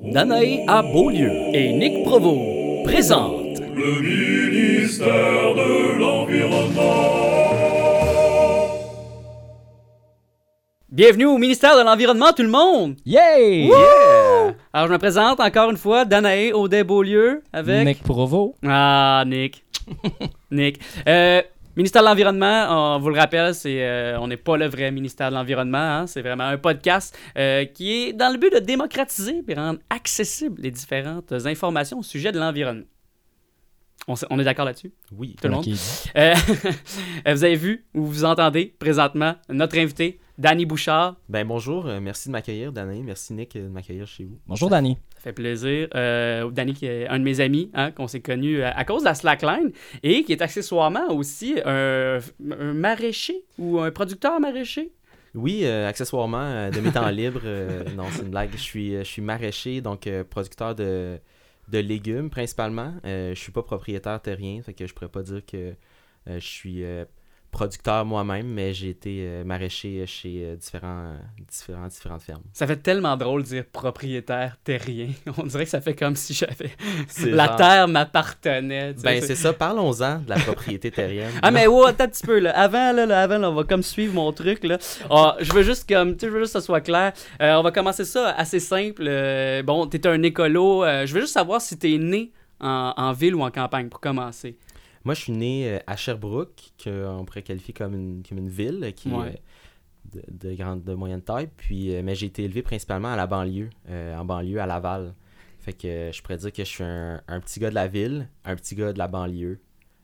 Danae à Beaulieu et Nick Provo présentent Le ministère de l'Environnement. Bienvenue au ministère de l'Environnement, tout le monde! Yay! Wouh! Alors, je me présente encore une fois, Danae Audet Beaulieu avec. Nick Provo. Ah, Nick. Nick. Euh, ministère de l'Environnement, on vous le rappelle, c'est, euh, on n'est pas le vrai ministère de l'Environnement. hein, c'est vraiment un podcast euh, qui est dans le but de démocratiser et rendre accessibles les différentes informations au sujet de l'environnement. On, est d'accord là-dessus? Oui. Tout le monde? Euh, vous avez vu ou vous entendez présentement notre invité, Danny Bouchard. Ben bonjour, euh, merci de m'accueillir, Danae. Merci Nick de m'accueillir chez vous. Bonjour, Danny. Ça fait plaisir. Euh, Danny, qui est un de mes amis, hein, qu'on s'est connu euh, à cause de la slackline et qui est accessoirement aussi un, un maraîcher ou un producteur maraîcher. Oui, euh, accessoirement, de mes temps libres, euh, non, c'est une blague. Je suis, je suis maraîcher, donc euh, producteur de, de légumes principalement. Euh, je suis pas propriétaire terrien, fait que je pourrais pas dire que euh, je suis euh, producteur moi-même, mais j'ai été euh, maraîcher chez euh, différents, différents, différentes fermes. Ça fait tellement drôle de dire propriétaire terrien. On dirait que ça fait comme si j'avais la genre- terre m'appartenait. Ben c'est- ça, parlons-en de la propriété terrienne. Ah mais ouais, attends un petit peu là. Avant là, là, avant là, on va comme suivre mon truc là. Ah, je veux juste comme tu je veux juste que ça soit clair. Euh, on va commencer ça assez simple. Euh, bon, t'es un écolo. Je veux juste savoir si t'es né en, en ville ou en campagne pour commencer. Moi, je suis né euh, à Sherbrooke, qu'on pourrait qualifier comme une, comme une ville euh, qui Ouais. est euh, de, de grande, de moyenne taille. Puis, euh, mais j'ai été élevé principalement à la banlieue, euh, en banlieue à Laval. Fait que euh, je pourrais dire que je suis un, un petit gars de la ville, un petit gars de la banlieue.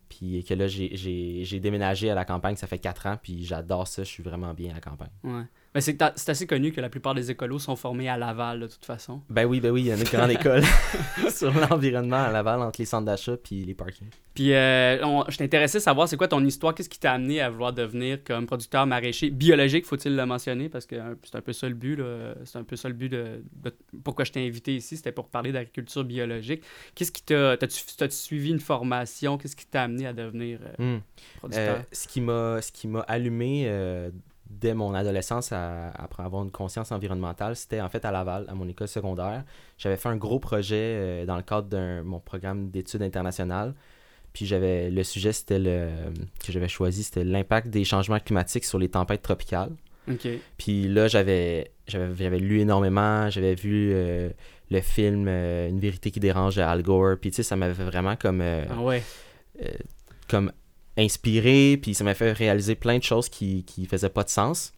Puis que là, j'ai- déménagé à la campagne, ça fait 4 ans, puis j'adore ça, je suis vraiment bien à la campagne. Ouais. Mais c'est assez connu que la plupart des écolos sont formés à Laval de toute façon. Ben oui, ben oui, il y a une grande école sur l'environnement à Laval, entre les centres d'achat puis les parkings. Puis euh, on- je t'intéressais à savoir c'est quoi ton histoire, qu'est-ce qui t'a amené à vouloir devenir comme producteur maraîcher biologique, faut-il le mentionner? Parce que euh, c'est un peu ça le but c'est un peu ça le but de, de- pourquoi je t'ai invité ici, c'était pour parler d'agriculture biologique. Qu'est-ce qui t'a t'as-tu, suivi une formation, qu'est-ce qui t'a amené à devenir euh, Hmm. producteur? Euh, ce qui m'a ce qui m'a allumé euh, dès mon adolescence à, après avoir une conscience environnementale, c'était en fait à Laval, à mon école secondaire. J'avais fait un gros projet euh, dans le cadre de mon programme d'études internationales. Puis j'avais le sujet c'était le que j'avais choisi, c'était l'impact des changements climatiques sur les tempêtes tropicales. Puis là, j'avais lu énormément, j'avais vu euh, le film euh, Une vérité qui dérange de Al Gore. Puis tu sais, ça m'avait vraiment comme Ah ouais. comme inspiré, puis ça m'a fait réaliser plein de choses qui, qui faisaient pas de sens.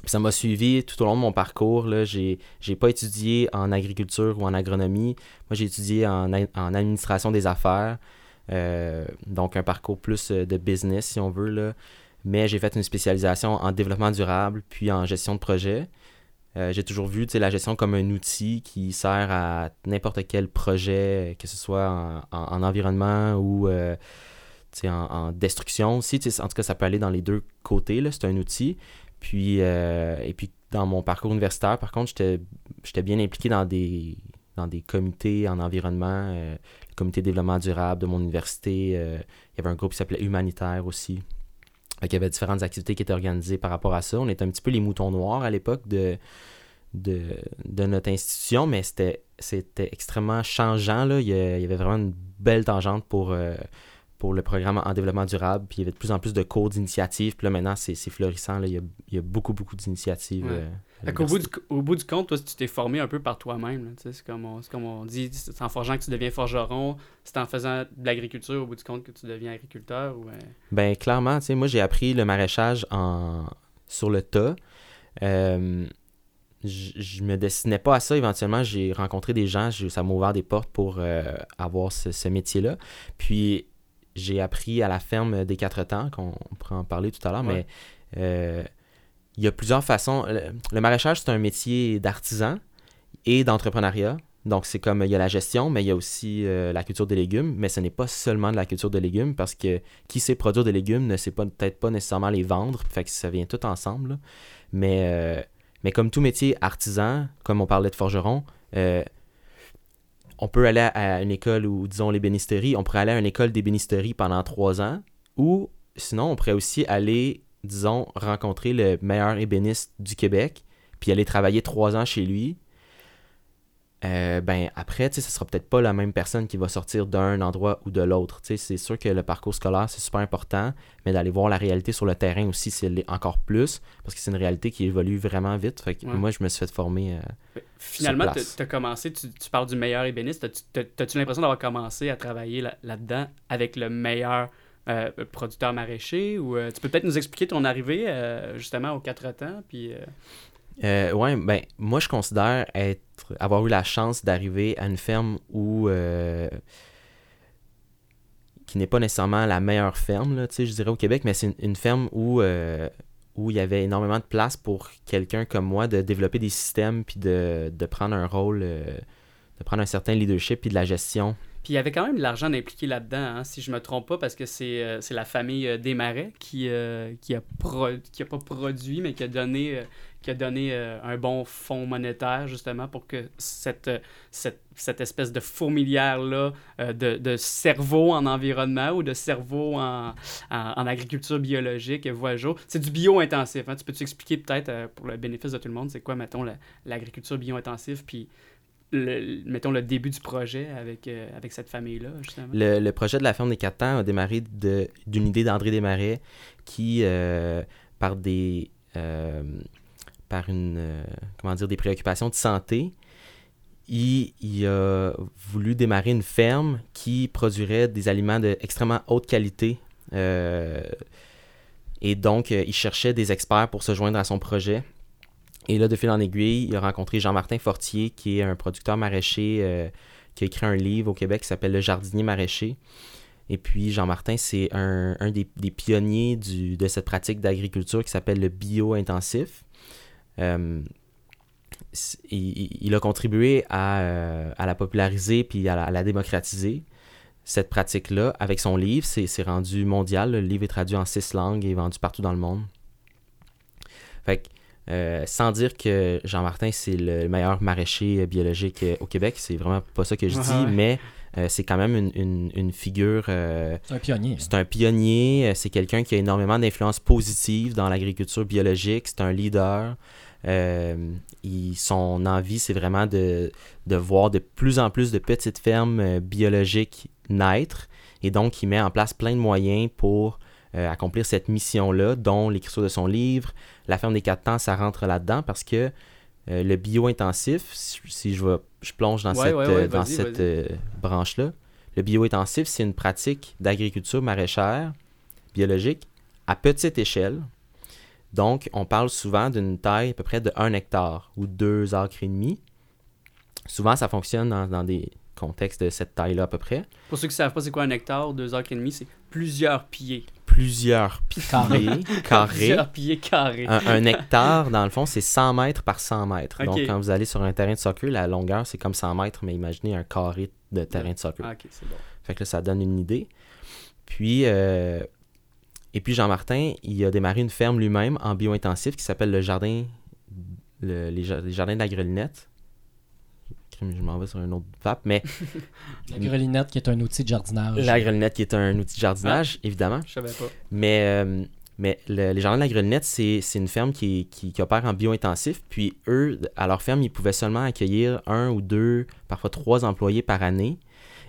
Puis ça m'a suivi tout au long de mon parcours. Là. J'ai, j'ai pas étudié en agriculture ou en agronomie. Moi, j'ai étudié en, en administration des affaires. Euh, donc, un parcours plus euh, de business, si on veut. Là. Mais j'ai fait une spécialisation en développement durable, puis en gestion de projet. Euh, j'ai toujours vu la gestion comme un outil qui sert à n'importe quel projet, que ce soit en, en- en environnement ou en, en destruction aussi. En tout cas, ça peut aller dans les deux côtés. C'est un outil. Puis, euh, et puis, dans mon parcours universitaire, par contre, j'étais bien impliqué dans des, dans des comités en environnement, euh, le comité développement durable de mon université. euh, il y avait un groupe qui s'appelait Humanitaire aussi. Qu'il y avait différentes activités qui étaient organisées par rapport à ça. On était un petit peu les moutons noirs à l'époque de, de, de notre institution, mais c'était extrêmement changeant. Là. Il, y il avait vraiment une belle tangente pour, pour le programme en développement durable. Puis il y avait de plus en plus de cours d'initiatives. Puis là, maintenant, c'est c'est florissant. Là. Il, y a, il y a beaucoup, beaucoup d'initiatives. Ouais. euh, bout, du, au bout du compte, toi, tu t'es formé un peu par toi-même. C'est comme, comme on dit, c'est en forgeant que tu deviens forgeron, c'est en faisant de l'agriculture au bout du compte que tu deviens agriculteur. Ou, euh, Ben clairement, tu sais, moi j'ai appris le maraîchage en sur le tas. Euh, je me destinais pas à ça. Éventuellement, j'ai rencontré des gens, ça m'a ouvert des portes pour euh, avoir ce, ce métier-là. Puis j'ai appris à la ferme des quatre temps, qu'on on pourra en parler tout à l'heure, Ouais. mais euh, il y a plusieurs façons. Le, le maraîchage, c'est un métier d'artisan et d'entrepreneuriat. Donc, c'est comme il y a la gestion, mais il y a aussi euh, la culture des légumes. Mais ce n'est pas seulement de la culture de légumes parce que qui sait produire des légumes ne sait peut-être pas nécessairement les vendre. Fait que ça vient tout ensemble. là. Mais, euh, mais comme tout métier artisan, comme on parlait de forgeron, euh, on peut aller à une école où, disons, l'ébénisterie, on pourrait aller à une école d'ébénisterie pendant trois ans, ou sinon, on pourrait aussi aller, disons, rencontrer le meilleur ébéniste du Québec, puis aller travailler trois ans chez lui. Euh, ben après, ce sera peut-être pas la même personne qui va sortir d'un endroit ou de l'autre. C'est sûr que le parcours scolaire, c'est super important, mais d'aller voir la réalité sur le terrain aussi, c'est encore plus, parce que c'est une réalité qui évolue vraiment vite. Fait que Ouais. moi, je me suis fait former. euh, Finalement, tu as commencé, tu, tu parles du meilleur ébéniste. T'as-tu l'impression d'avoir commencé à travailler là- là-dedans avec le meilleur euh, producteur maraîcher? Ou tu peux peut-être nous expliquer ton arrivée justement aux quatre temps puis euh, ouais, ben, moi, je considère être, avoir eu la chance d'arriver à une ferme où. euh, qui n'est pas nécessairement la meilleure ferme, là, je dirais au Québec, mais c'est une, ferme où, euh, où il y avait énormément de place pour quelqu'un comme moi de développer des systèmes puis de, de prendre un rôle, euh, de prendre un certain leadership puis de la gestion. Puis il y avait quand même de l'argent impliqué là-dedans, hein, si je me trompe pas, parce que c'est la famille Desmarais qui, qui, a qui a pas produit, mais qui a donné, qui a donné euh, un bon fonds monétaire, justement, pour que cette, euh, cette, cette espèce de fourmilière-là euh, de, de cerveau en environnement ou de cerveau en, en, agriculture biologique voit jour. C'est du bio-intensif. Hein. Tu peux-tu expliquer peut-être, pour le bénéfice de tout le monde, c'est quoi, mettons, la- l'agriculture bio-intensive, puis mettons le début du projet avec, avec cette famille-là, justement? Le, le projet de la ferme des quatre a démarré d'une idée d'André Desmarais qui, par des par une euh, comment dire des préoccupations de santé, il, a voulu démarrer une ferme qui produirait des aliments de extrêmement haute qualité. euh, et donc, euh, il cherchait des experts pour se joindre à son projet. Et là, de fil en aiguille, il a rencontré Jean-Martin Fortier, qui est un producteur maraîcher qui a écrit un livre au Québec qui s'appelle Le jardinier maraîcher. Et puis, Jean-Martin, c'est un, un des, des pionniers du- de cette pratique d'agriculture qui s'appelle le bio-intensif. Euh, il, il a contribué à, euh, à la populariser puis à la, à la démocratiser, cette pratique-là, avec son livre. C'est rendu mondial. Le livre est traduit en six langues et est vendu partout dans le monde. Fait que, euh, sans dire que Jean-Martin, c'est le meilleur maraîcher biologique au Québec, c'est vraiment pas ça que je dis, ouais. mais euh, c'est quand même une, une- une figure. euh, C'est un pionnier. c'est un pionnier, euh, c'est quelqu'un qui a énormément d'influence positive dans l'agriculture biologique, c'est un leader. Euh, il- son envie, c'est vraiment de, de voir de plus en plus de petites fermes euh, biologiques naître. Et donc, il met en place plein de moyens pour euh, accomplir cette mission-là, dont l'écriture de son livre. La ferme des quatre temps, ça rentre là-dedans parce que euh, le bio-intensif, si, si je, vais- je plonge dans Ouais, cette, ouais, ouais, dans cette branche-là, le bio-intensif, c'est une pratique d'agriculture maraîchère biologique à petite échelle. Donc, on parle souvent d'une taille à peu près de 1 hectare ou 2 acres et demi. Souvent, ça fonctionne dans, dans des contextes de cette taille-là à peu près. Pour ceux qui ne savent pas c'est quoi un hectare, deux acres et demi, c'est plusieurs pieds. Plusieurs pieds carrés. Plusieurs pieds carrés. Un, un hectare, dans le fond, c'est 100 mètres par 100 mètres. Donc, quand vous allez sur un terrain de soccer, la longueur, c'est comme 100 mètres, mais imaginez un carré de terrain de soccer. Ah, ok, c'est bon. Fait que là, ça donne une idée. Puis, euh, et puis Jean-Martin, il a démarré une ferme lui-même en bio-intensif qui s'appelle le jardin, le- les, ja- les jardins de la grelinette. Je m'en vais sur un autre vape, mais La grelinette qui est un outil de jardinage. la grelinette qui est un outil de jardinage, évidemment. Je savais pas. Mais, euh, mais le- les jardins de la grelinette, c'est c'est une ferme qui, qui, qui opère en bio-intensif. Puis eux, à leur ferme, ils pouvaient seulement accueillir un ou deux, parfois trois employés par année.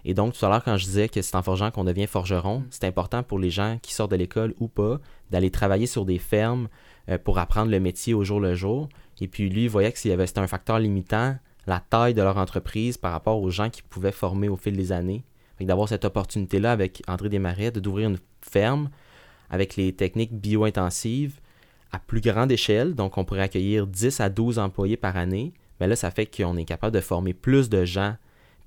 Et donc, tout à l'heure, quand je disais que c'est en forgeant qu'on devient forgeron, c'est important pour les gens qui sortent de l'école ou pas d'aller travailler sur des fermes euh, pour apprendre le métier au jour le jour. Et puis lui, il voyait que c'était un facteur limitant, la taille de leur entreprise par rapport aux gens qu'ils pouvaient former au fil des années. D'avoir cette opportunité-là avec André Desmarais, de d'ouvrir une ferme avec les techniques bio-intensives à plus grande échelle. Donc, on pourrait accueillir 10 à 12 employés par année. Mais là, ça fait qu'on est capable de former plus de gens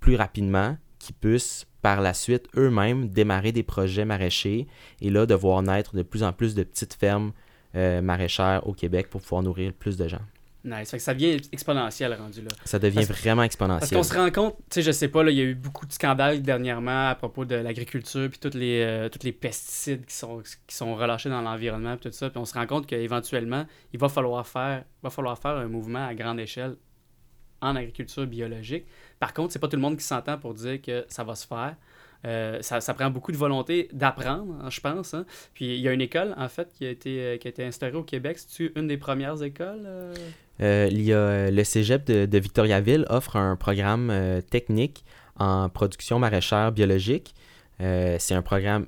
plus rapidement qui puissent par la suite eux-mêmes démarrer des projets maraîchers et là de voir naître de plus en plus de petites fermes euh, maraîchères au Québec pour pouvoir nourrir plus de gens. Nice. Fait que ça devient exponentiel rendu là. Ça devient Parce- vraiment Parce exponentiel. qu'on se rend compte, tu sais, je sais pas, là, il y a eu beaucoup de scandales dernièrement à propos de l'agriculture, puis tous les, euh, les pesticides qui sont, qui sont relâchés dans l'environnement, puis tout ça. Puis on se rend compte qu'éventuellement, il va falloir, faire, va falloir faire un mouvement à grande échelle en agriculture biologique. Par contre, c'est pas tout le monde qui s'entend pour dire que ça va se faire. Euh, ça, prend beaucoup de volonté d'apprendre, hein, je pense. hein. Puis il y a une école, en fait, qui a été, euh, qui a été instaurée au Québec. C'est-tu une des premières écoles? euh? Il y a le cégep de, Victoriaville offre un programme technique en production maraîchère biologique. C'est un programme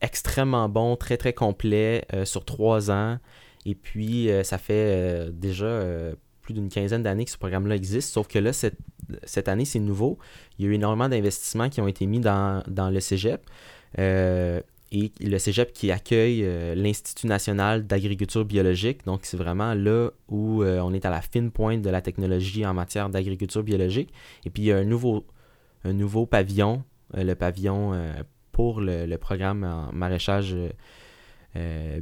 extrêmement bon, très très complet sur trois ans. Et puis, ça fait déjà plus d'une quinzaine d'années que ce programme-là existe. Sauf que là, cette, cette année, c'est nouveau. Il y a eu énormément d'investissements qui ont été mis dans, dans le cégep. Euh, et le cégep qui accueille euh, l'Institut national d'agriculture biologique. Donc, c'est vraiment là où euh, on est à la fine pointe de la technologie en matière d'agriculture biologique. Et puis, il y a un nouveau, un nouveau pavillon, le pavillon pour le, le programme en maraîchage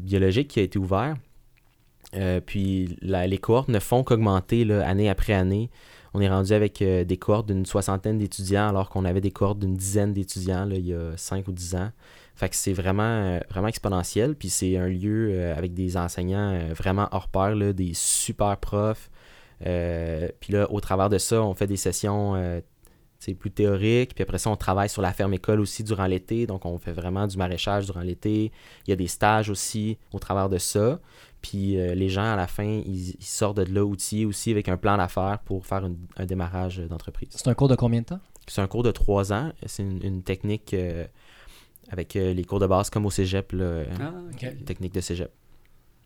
biologique qui a été ouvert. Euh, puis, les cohortes ne font qu'augmenter année après année. On est rendu avec euh, des cohortes d'une soixantaine d'étudiants, alors qu'on avait des cohortes d'une dizaine d'étudiants il y a 5 ou 10 ans. Fait que c'est vraiment, euh, vraiment exponentiel. Puis c'est un lieu avec des enseignants vraiment hors pair, là, des super profs. Puis là, au travers de ça, on fait des sessions sais, plus théoriques. Puis après ça, on travaille sur la ferme-école aussi durant l'été. Donc, on fait vraiment du maraîchage durant l'été. Il y a des stages aussi au travers de ça. Puis euh, les gens, à la fin, ils, ils sortent de là outillés aussi avec un plan d'affaires pour faire une- un démarrage d'entreprise. C'est un cours de combien de temps? C'est un cours de trois ans. C'est une, une technique euh, avec euh, les cours de base comme au cégep, là, Ah, technique de cégep.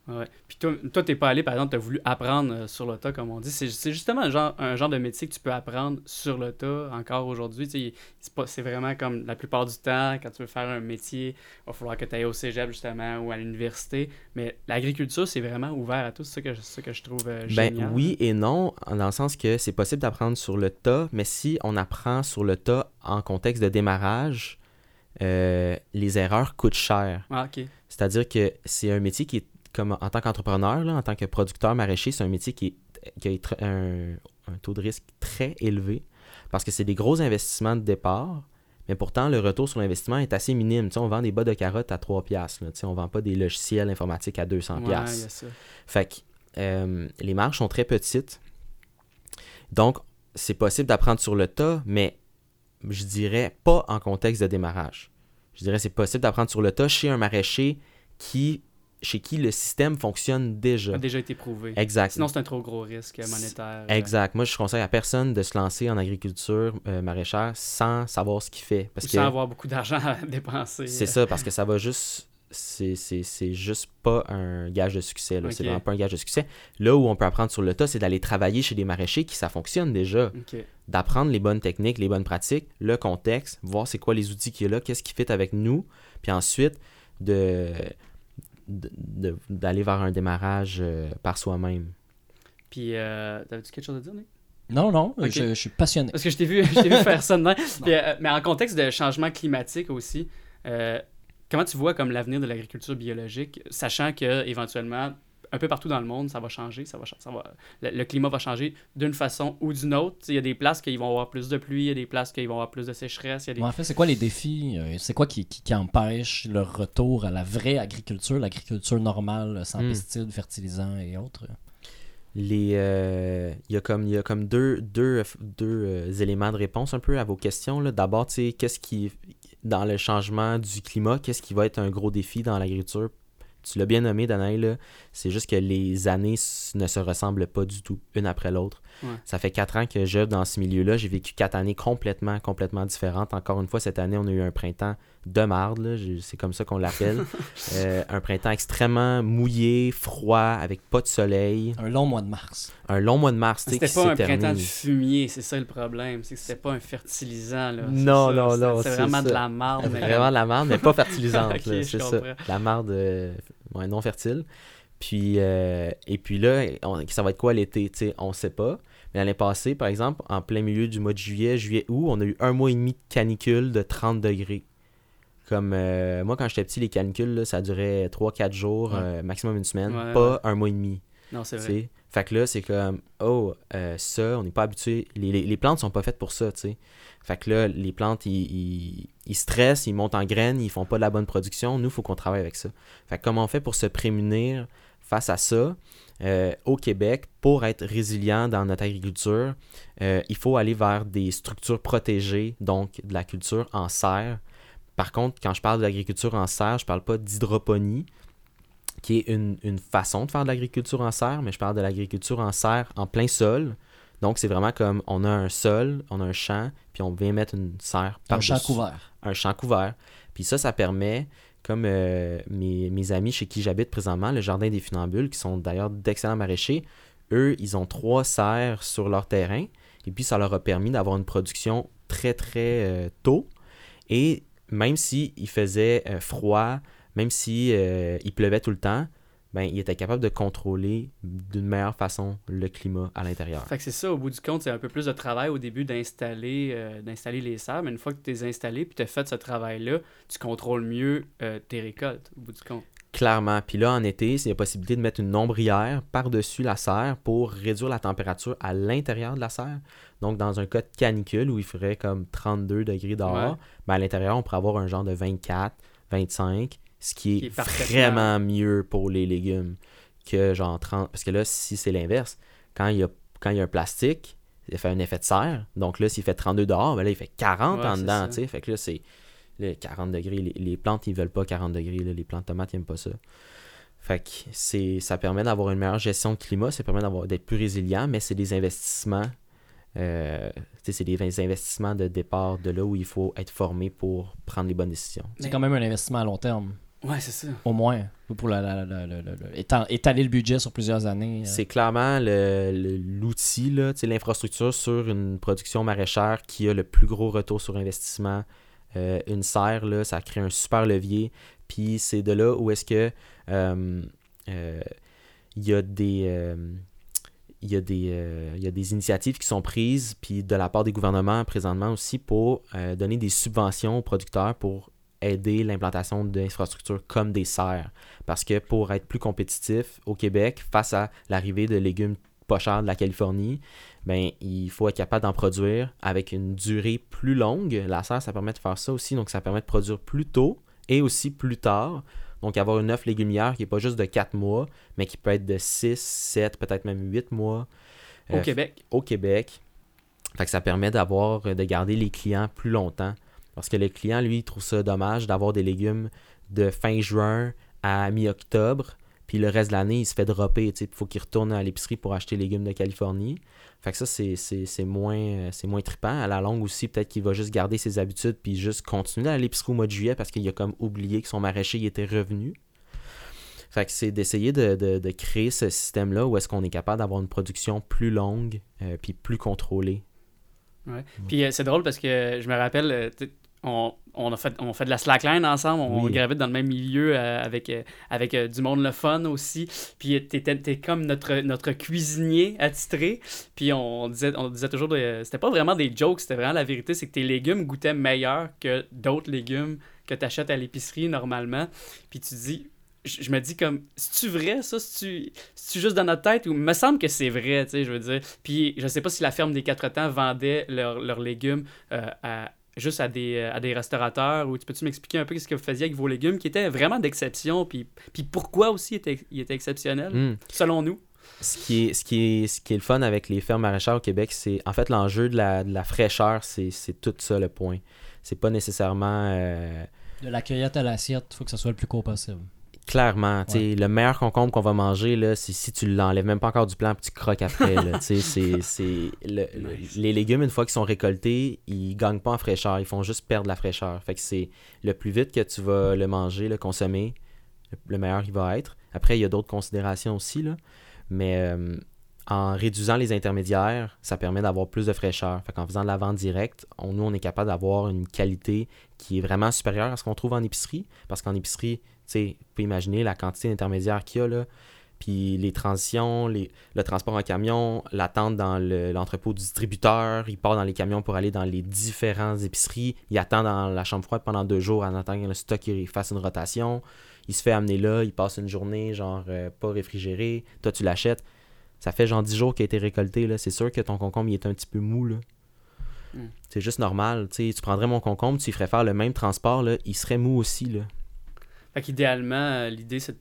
Ouais. Puis toi, toi t'es pas allé, par exemple, t'as voulu apprendre euh, sur le tas, comme on dit. C'est justement un genre, un genre de métier que tu peux apprendre sur le tas encore aujourd'hui. C'est vraiment comme la plupart du temps, quand tu veux faire un métier, il va falloir que tu ailles au cégep, justement, ou à l'université. Mais l'agriculture, c'est vraiment ouvert à tout. C'est ça que, ça que je trouve euh, Ben génial. oui et non, dans le sens que c'est possible d'apprendre sur le tas, mais si on apprend sur le tas en contexte de démarrage, euh, les erreurs coûtent cher. Ah, ok. C'est-à-dire que c'est un métier qui est, comme en tant qu'entrepreneur, en tant que producteur maraîcher, c'est un métier qui, est, qui a un, un taux de risque très élevé parce que c'est des gros investissements de départ, mais pourtant le retour sur l'investissement est assez minime. Tu sais, on vend des bas de carottes à 3$. piastres, on vend pas des logiciels informatiques à 200$. Ouais, piastres. Fait que euh, les marges sont très petites. Donc, c'est possible d'apprendre sur le tas, mais je dirais pas en contexte de démarrage. Je dirais c'est possible d'apprendre sur le tas chez un maraîcher qui, chez qui le système fonctionne déjà. a déjà été prouvé. Exact. Sinon, c'est un trop gros risque monétaire. Exact. Moi, je conseille à personne de se lancer en agriculture euh, maraîchère sans savoir ce qu'il fait. Parce Ou que sans avoir beaucoup d'argent à dépenser. c'est ça, parce que ça va juste. C'est c'est- c'est juste pas un gage de succès. là. C'est vraiment pas un gage de succès. Là où on peut apprendre sur le tas, c'est d'aller travailler chez des maraîchers qui ça fonctionne déjà. D'apprendre les bonnes techniques, les bonnes pratiques, le contexte, voir c'est quoi les outils qu'il y a là, qu'est-ce qui fit avec nous, puis ensuite de- d'aller vers un démarrage euh, par soi-même. Puis, euh, t'avais-tu quelque chose à dire, Nick? Non, non, je, je suis passionné. Parce que je t'ai vu, je vu faire ça de même. Puis, euh, mais en contexte de changement climatique aussi, euh, comment tu vois comme l'avenir de l'agriculture biologique, sachant que éventuellement, un peu partout dans le monde, ça va changer, ça va, ça va, le, le climat va changer d'une façon ou d'une autre. Il y a des places qui vont avoir plus de pluie, il y a des places qui vont avoir plus de sécheresse, il y a des... Mais en fait, c'est quoi les défis euh, C'est quoi qui, qui, qui empêche le retour à la vraie agriculture, l'agriculture normale, euh, sans Hmm. pesticides, fertilisants et autres? Les, euh, il y a comme, il y a comme deux, deux, deux euh, éléments de réponse un peu à vos questions. là. D'abord, tu sais, qu'est-ce qui, dans le changement du climat, qu'est-ce qui va être un gros défi dans l'agriculture? Tu l'as bien nommé, Danaï, c'est juste que les années ne se ressemblent pas du tout, une après l'autre. Ouais. Ça fait quatre ans que j'œuvre dans ce milieu-là. J'ai vécu quatre années complètement, complètement différentes. Encore une fois, cette année, on a eu un printemps de marde, c'est comme ça qu'on l'appelle. Euh, un printemps extrêmement mouillé, froid, avec pas de soleil. Un long mois de mars. Un long mois de mars, C'était pas un printemps de fumier, c'est ça le problème. C'est que c'était pas un fertilisant. Là. Non, ça, non, non, C'est vraiment de la marde. mais Vraiment de la marde, mais pas fertilisante, c'est ça. La marde euh, ouais, non fertile. Puis, euh, et puis là, on- ça va être quoi l'été, on sait pas. Mais l'année passée, par exemple, en plein milieu du mois de juillet, juillet-août, on a eu un mois et demi de canicule de 30 degrés. Comme euh, moi, quand j'étais petit, les canicules, là, ça durait 3-4 jours, Ouais. euh, maximum une semaine, Ouais, pas un mois et demi. Non, c'est vrai. Fait que là, c'est comme, oh, euh, ça, on n'est pas habitué. Les, les, les plantes sont pas faites pour ça, tu sais. Fait que là, les plantes, ils, ils, ils stressent, ils montent en graines, ils font pas de la bonne production. Nous, il faut qu'on travaille avec ça. Fait que comment on fait pour se prémunir face à ça? Euh, au Québec pour être résilient dans notre agriculture? euh, il faut aller vers des structures protégées, donc de la culture en serre. Par contre, quand je parle de l'agriculture en serre, je parle pas d'hydroponie qui est une, une façon de faire de l'agriculture en serre, mais je parle de l'agriculture en serre en plein sol. Donc, c'est vraiment comme on a un sol, on a un champ, puis on vient mettre une serre Un champ couvert. un champ couvert. Puis ça, ça permet, comme euh, mes, amis chez qui j'habite présentement, le Jardin des Funambules, qui sont d'ailleurs d'excellents maraîchers, eux, ils ont trois serres sur leur terrain. Et puis, ça leur a permis d'avoir une production très, très euh, tôt. Et même s'il faisait euh, froid, même si euh, il pleuvait tout le temps, ben, il était capable de contrôler d'une meilleure façon le climat à l'intérieur. Fait que c'est ça, au bout du compte, c'est un peu plus de travail au début d'installer euh, d'installer les serres, mais une fois que tu les installés puis tu as fait ce travail-là, tu contrôles mieux euh, tes récoltes, au bout du compte. Clairement. Puis là, en été, il y a possibilité de mettre une ombrière par-dessus la serre pour réduire la température à l'intérieur de la serre. Donc, dans un cas de canicule où il ferait comme 32 degrés dehors, Ouais. ben, à l'intérieur, on pourrait avoir un genre de 24, 25, ce qui est, Qui est parfaitement- vraiment mieux pour les légumes que genre 30. Parce que là, si c'est l'inverse, quand il y a, quand il y a un plastique, il fait un effet de serre. Donc là, s'il fait 32 dehors, ben là, il fait 40 Ouais, en dedans. ça. tu sais. Fait que là, c'est là, 40 degrés. Les, les plantes, ils veulent pas 40 degrés. là. Les plantes tomates, ils n'aiment pas ça. Fait que c'est, ça permet d'avoir une meilleure gestion de climat, ça permet d'avoir, d'être plus résilient, mais c'est des investissements. euh, tu sais, c'est des investissements de départ de là où il faut être formé pour prendre les bonnes décisions. C'est quand même un investissement à long terme, Ouais, c'est ça. au moins, pour la, la- la- la- la- la- éta- étaler le budget sur plusieurs années. euh. C'est clairement le- le- l'outil, là, tu sais, l'infrastructure sur une production maraîchère qui a le plus gros retour sur investissement. Euh, une serre, là, ça crée un super levier. Puis c'est de là où est-ce que euh, euh, il y a des. euh, il y, a des, euh, il y a des initiatives qui sont prises, puis de la part des gouvernements présentement aussi, pour euh, donner des subventions aux producteurs pour aider l'implantation d'infrastructures comme des serres. Parce que pour être plus compétitif au Québec, face à l'arrivée de légumes pas chers de la Californie, ben, il faut être capable d'en produire avec une durée plus longue. La serre, ça permet de faire ça aussi, donc ça permet de produire plus tôt et aussi plus tard. Donc avoir une œuf légumière qui n'est pas juste de 4 mois, mais qui peut être de 6, 7, peut-être même 8 mois Au euh, Québec. au Québec. Fait que ça permet d'avoir de garder les clients plus longtemps. Parce que le client, lui, il trouve ça dommage d'avoir des légumes de fin juin à mi-octobre, puis le reste de l'année, il se fait dropper. Il faut qu'il retourne à l'épicerie pour acheter les légumes de Californie. Fait que ça, c'est, moins, euh, moins trippant. À la longue aussi, peut-être qu'il va juste garder ses habitudes puis juste continuer à l'épicerie au mois de juillet parce qu'il a comme oublié que son maraîcher était revenu. Fait que c'est d'essayer de, de- de créer ce système-là où est-ce qu'on est capable d'avoir une production plus longue euh, puis plus contrôlée. Puis euh, c'est drôle parce que je me rappelle, euh, on, on a fait, on fait de la slackline ensemble, on Oui. gravite dans le même milieu euh, avec, euh, avec euh, du monde le fun aussi. Puis t'es comme notre, notre cuisinier attitré. Puis on disait, on disait toujours, c'était pas vraiment des jokes, c'était vraiment la vérité, c'est que tes légumes goûtaient meilleur que d'autres légumes que tu achètes à l'épicerie normalement. Puis tu dis, je me dis comme, c'est-tu vrai ça? C'est-tu juste dans notre tête? Ou me semble que c'est vrai, tu sais, je veux dire. Puis je sais pas si la ferme des Quatre Temps vendait leurs légumes euh, à- juste à des, euh, à des restaurateurs. Ou tu peux-tu m'expliquer un peu ce que vous faisiez avec vos légumes qui étaient vraiment d'exception? Puis, puis pourquoi aussi ils étaient, ils étaient exceptionnels, Hmm. selon nous? Ce qui, est, ce, qui est, ce qui est le fun avec les fermes maraîchères au Québec, c'est en fait l'enjeu de la, de la fraîcheur, c'est c'est tout ça le point. C'est pas nécessairement euh, De la cueillette à l'assiette, il faut que ça soit le plus court possible. Clairement. Le meilleur concombre qu'on va manger, là, c'est si tu l'enlèves même pas encore du plan puis tu croques après. là. Le- le-. Les légumes, une fois qu'ils sont récoltés, ils gagnent pas en fraîcheur. Ils font juste perdre la fraîcheur. Fait que c'est le plus vite que tu vas le manger, le consommer, le, le meilleur il va être. Après, il y a d'autres considérations aussi. Là. Mais euh, en réduisant les intermédiaires, ça permet d'avoir plus de fraîcheur. Fait qu'en faisant de la vente directe, on, nous, on est capable d'avoir une qualité qui est vraiment supérieure à ce qu'on trouve en épicerie. Parce qu'en épicerie, tu sais, vous pouvez imaginer la quantité d'intermédiaires qu'il y a là. Puis les transitions, les, le transport en camion, l'attente dans le- l'entrepôt du distributeur, il part dans les camions pour aller dans les différentes épiceries, il attend dans la chambre froide pendant deux jours en attendant que le stock il fasse une rotation, il se fait amener là, il passe une journée genre euh, pas réfrigéré, toi tu l'achètes, ça fait genre 10 jours qu'il a été récolté, là. c'est sûr que ton concombre il est un petit peu mou là. Mm. C'est juste normal, tu prendrais mon concombre, tu lui ferais faire le même transport, là, il serait mou aussi là. Fait qu'idéalement, euh, l'idée, c'est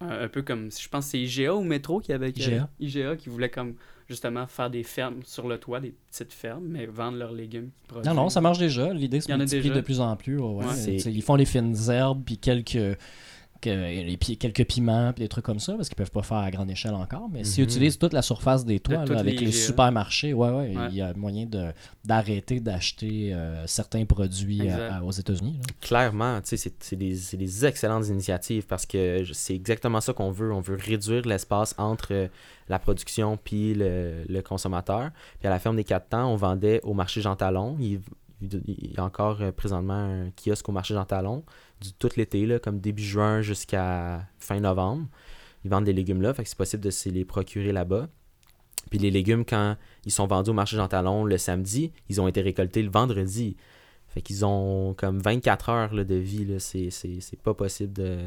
un, peu comme, je pense c'est IGA ou Métro qui avait... IGA. IGA qui voulait comme, justement, faire des fermes sur le toit, des petites fermes, mais vendre leurs légumes. Non, non, ça marche déjà. L'idée, multiplier déjà. de plus en plus. ouais, ouais. Ils font les fines herbes, puis quelques euh, pi- quelques piments, puis des trucs comme ça, parce qu'ils peuvent pas faire à grande échelle encore. Mais s'ils Mhm. utilisent toute la surface des toits, là, avec les supermarchés, ouais, ouais, Ouais. il y a moyen d'arrêter d'acheter euh, certains produits à- à- aux États-Unis. Clairement, c'est- des, excellentes initiatives parce que c'est exactement ça qu'on veut. On veut réduire l'espace entre euh, la production puis le, le consommateur. Puis à la ferme des quatre temps, on vendait au marché Jean Talon. Il, il- y a encore euh, présentement un kiosque au marché Jean Talon du tout l'été, là, comme début juin jusqu'à fin novembre. Ils vendent des légumes là, fait que c'est possible de se les procurer là-bas. Puis les légumes, quand ils sont vendus au marché Jean Talon le samedi, ils ont été récoltés le vendredi. Fait qu'ils ont comme 24 heures là, de vie. là. C'est, c'est, c'est pas possible de,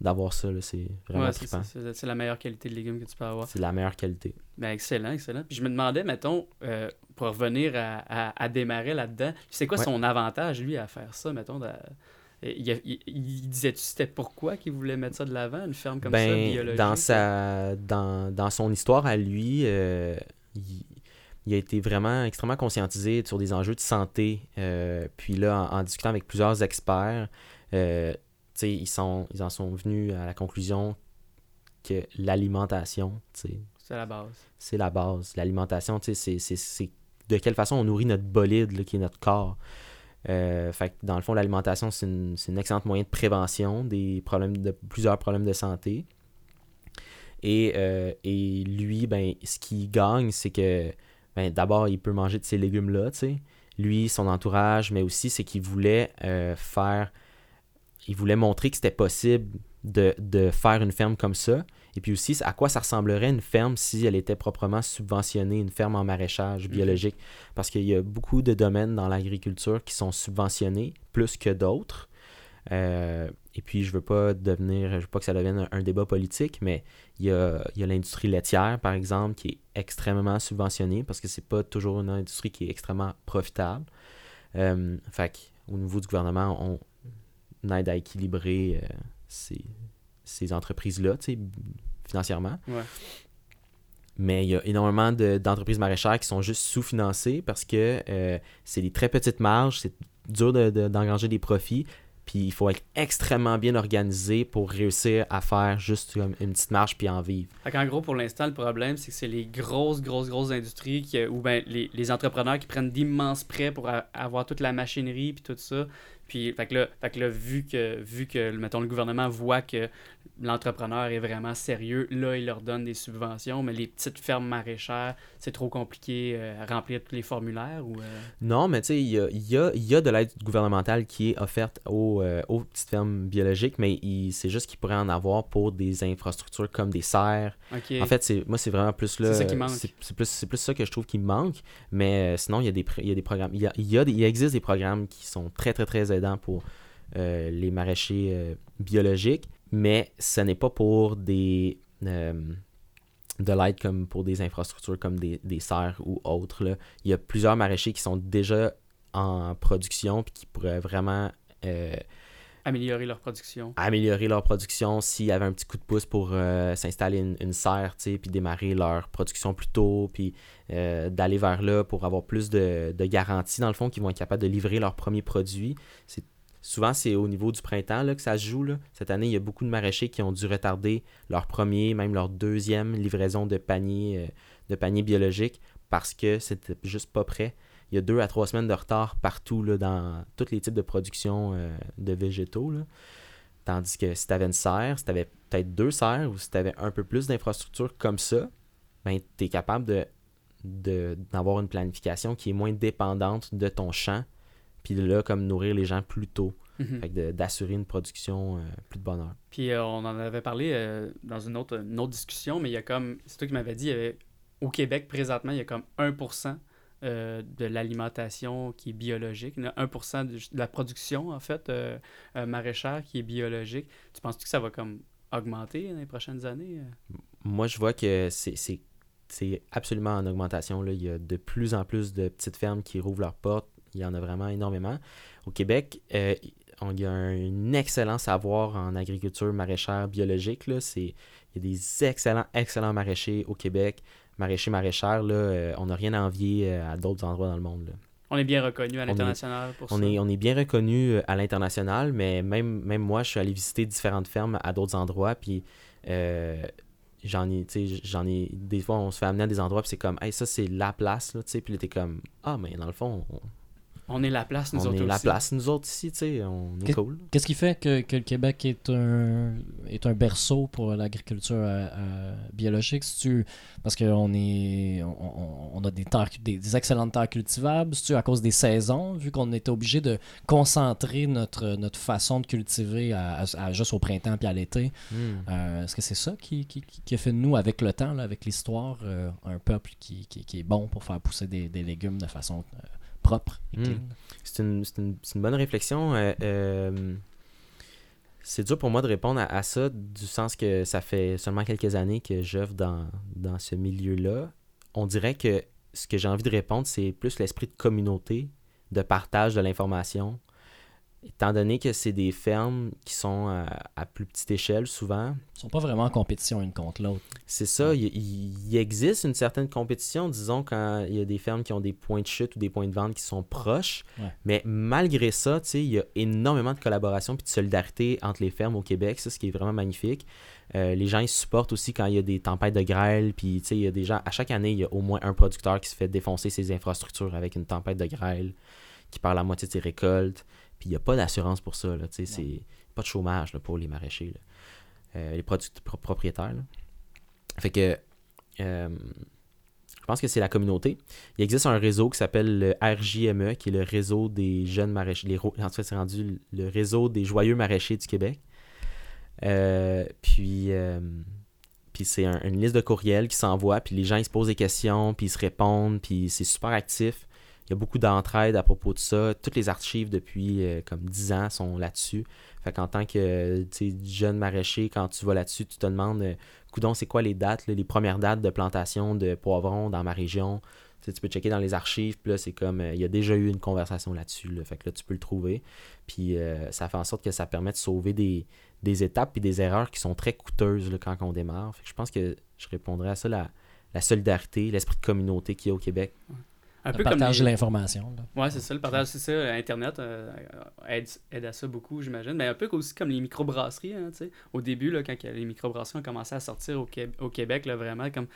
d'avoir ça. là. C'est vraiment Ouais, trippant. c'est- c'est- c'est la meilleure qualité de légumes que tu peux avoir. C'est la meilleure qualité. Ben, excellent, excellent. Puis je me demandais, mettons, euh, pour revenir à, à, à démarrer là-dedans, c'est quoi Ouais. son avantage, lui, à faire ça, mettons? de- il, il, il disait-tu c'était pourquoi qu'il voulait mettre ça de l'avant, une ferme comme ça, ben, biologique? dans, sa, dans, dans son histoire à lui, euh, il, il a été vraiment extrêmement conscientisé sur des enjeux de santé. Euh, puis là, en, en discutant avec plusieurs experts, euh, ils, sont, ils en sont venus à la conclusion que l'alimentation, C'est la base. c'est la base. L'alimentation, c'est- de quelle façon on nourrit notre bolide, là, qui est notre corps. Euh, fait que dans le fond, l'alimentation, c'est une, une excellente moyen de prévention des problèmes de plusieurs problèmes de santé. Et, euh, et lui, ben, ce qu'il gagne, c'est que ben, d'abord, il peut manger de ces légumes-là. Lui, son entourage, mais aussi, c'est qu'il voulait euh, faire. Il voulait montrer que c'était possible de, de faire une ferme comme ça. Et puis aussi, à quoi ça ressemblerait une ferme si elle était proprement subventionnée, une ferme en maraîchage biologique? Parce qu'il y a beaucoup de domaines dans l'agriculture qui sont subventionnés, plus que d'autres. Euh, et puis, je veux pas devenir, je veux pas que ça devienne un, un débat politique, mais il y a, l'industrie laitière, par exemple, qui est extrêmement subventionnée parce que c'est pas toujours une industrie qui est extrêmement profitable. Euh, fait au niveau du gouvernement, on aide à équilibrer euh, ces, ces entreprises-là, financièrement. Ouais. Mais il y a énormément de- d'entreprises maraîchères qui sont juste sous-financées parce que euh, c'est des très petites marges, c'est dur de- de- d'engranger des profits, puis il faut être extrêmement bien organisé pour réussir à faire juste une petite marge puis en vivre. Fait qu'en gros, pour l'instant, le problème, c'est que c'est les grosses, grosses, grosses industries qui, ou ben les, les entrepreneurs qui prennent d'immenses prêts pour a- avoir toute la machinerie puis tout ça. Puis, fait que là, fait que là, vu que, vu que, mettons, le gouvernement voit que l'entrepreneur est vraiment sérieux, là, il leur donne des subventions, mais les petites fermes maraîchères, c'est trop compliqué euh, à remplir tous les formulaires ou... euh, Non, mais tu sais, il y a, il y a- il y a de l'aide gouvernementale qui est offerte aux, euh, aux petites fermes biologiques, mais c'est juste qu'ils pourraient en avoir pour des infrastructures comme des serres. En fait, c'est moi, c'est vraiment plus là. C'est ça qui manque. C'est plus, ça que je trouve qui me manque. Mais sinon, il y a des, pr- il y a des programmes. Il, y a, il, y a des- il existe des programmes qui sont très, très, très aidants pour les maraîchers biologiques, mais ce n'est pas pour des. euh, de l'aide comme pour des infrastructures comme des, des serres ou autres. là. Il y a plusieurs maraîchers qui sont déjà en production puis qui pourraient vraiment euh, Améliorer leur production. améliorer leur production s'il y avait un petit coup de pouce pour euh, s'installer une, une serre, tu sais, puis démarrer leur production plus tôt, puis euh, d'aller vers là pour avoir plus de, de garanties, dans le fond, qu'ils vont être capables de livrer leurs premiers produits. C'est, souvent, c'est au niveau du printemps là, que ça se joue. Cette année, il y a beaucoup de maraîchers qui ont dû retarder leur premier, même leur deuxième livraison de paniers, euh, de biologiques parce que c'était juste pas prêt il y a deux à trois semaines de retard partout dans tous les types de production euh, de végétaux. Tandis que si tu avais une serre, si tu avais peut-être deux serres ou si tu avais un peu plus d'infrastructures comme ça, ben, tu es capable d'avoir une planification qui est moins dépendante de ton champ, puis là, comme nourrir les gens plus tôt, Mhm. Fait d'assurer une production euh, plus de bonheur. Puis euh, on en avait parlé euh, dans une autre, une autre discussion, mais il y a comme, c'est toi qui m'avais dit, il y avait, au Québec présentement, il y a comme 1% euh, de l'alimentation qui est biologique, Il y a 1% de, de la production en fait maraîchère qui est biologique. Tu penses que ça va comme augmenter dans les prochaines années? Moi, je vois que c'est absolument en augmentation. Là. Il y a de plus en plus de petites fermes qui rouvrent leurs portes. Il y en a vraiment énormément. Au Québec, euh, on, il y a un excellent savoir en agriculture maraîchère biologique. Là. C'est, il y a des excellents, excellents maraîchers au Québec. Maraîchers, maraîchères, là, euh, on n'a rien à envier euh, à d'autres endroits dans le monde. là. On est bien reconnu à l'international pour On ça. est, on est bien reconnu à l'international, mais même, même moi, je suis allé visiter différentes fermes à d'autres endroits, puis euh, j'en ai, j'en ai, des fois, on se fait amener à des endroits, puis c'est comme, hey, ça, c'est la place, là, tu sais, puis là, t'es comme, ah, mais dans le fond, on, On est la place, nous on autres est la place, nous autres, ici, tu sais, on est cool. Qu'est-ce qui fait que, que le Québec est un, est un berceau pour l'agriculture euh, euh, biologique? C'est-tu parce qu'on est on, on- on a des, terres, des, des excellentes terres cultivables? C'est-tu à cause des saisons, vu qu'on était obligé de concentrer notre, notre façon de cultiver à, à- à- juste au printemps puis à l'été? Hmm. Euh, Est-ce que c'est ça qui, qui, qui- qui a fait de nous, avec le temps, là, avec l'histoire, euh, un peuple qui, qui, qui est bon pour faire pousser des, des légumes de façon euh, propre et Mm. clean? C'est une, bonne réflexion. euh, euh, c'est dur pour moi de répondre à, à ça, du sens que ça fait seulement quelques années que j'œuvre dans, dans ce milieu-là. On dirait que ce que j'ai envie de répondre, c'est plus l'esprit de communauté, de partage de l'information. Étant donné que c'est des fermes qui sont à, à plus petite échelle souvent, Ils sont pas vraiment en compétition une contre l'autre. c'est ça, il, il- il existe une certaine compétition, disons, quand il y a des fermes qui ont des points de chute ou des points de vente qui sont proches. Ouais. Mais malgré ça, il y a énormément de collaboration et de solidarité entre les fermes au Québec, ça, ce qui est vraiment magnifique. Euh, les gens, ils supportent aussi quand il y a des tempêtes de grêle, puis il y a des gens, à chaque année, il y a au moins un producteur qui se fait défoncer ses infrastructures avec une tempête de grêle, qui perd la moitié de ses récoltes, puis il n'y a pas d'assurance pour ça, là, c'est pas de chômage là, pour les maraîchers, là. Euh, les product- pro- propriétaires. là. Fait que euh, je pense que c'est la communauté. Il existe un réseau qui s'appelle le RJME, qui est le réseau des jeunes maraîchers. Les, en fait, c'est rendu le réseau des joyeux maraîchers du Québec. Euh, puis, puis c'est un- une liste de courriels qui s'envoie, puis les gens ils se posent des questions, puis ils se répondent, puis c'est super actif. Il y a beaucoup d'entraide à propos de ça. Toutes les archives depuis euh, comme 10 ans sont là-dessus. Fait qu'en tant que jeune maraîcher, quand tu vas là-dessus, tu te demandes, euh, coudon, c'est quoi les dates, les premières dates de plantation de poivrons dans ma région? Tu peux checker dans les archives, puis là, c'est comme, euh, il y a déjà eu une conversation là-dessus. là. fait que là, tu peux le trouver. Puis euh, ça fait en sorte que ça permet de sauver des, étapes et des erreurs qui sont très coûteuses quand on démarre. Fait que je pense que je répondrais à ça, la solidarité, l'esprit de communauté qu'il y a au Québec. Un Le peu comme partage les- de l'information. Ouais, c'est ça, le partage, c'est ça. Internet euh, aide, aide à ça beaucoup, j'imagine. Mais un peu aussi comme les microbrasseries, hein, tu sais. Au début, là, quand les microbrasseries ont commencé à sortir au, Qué- au Québec, là, vraiment, comme.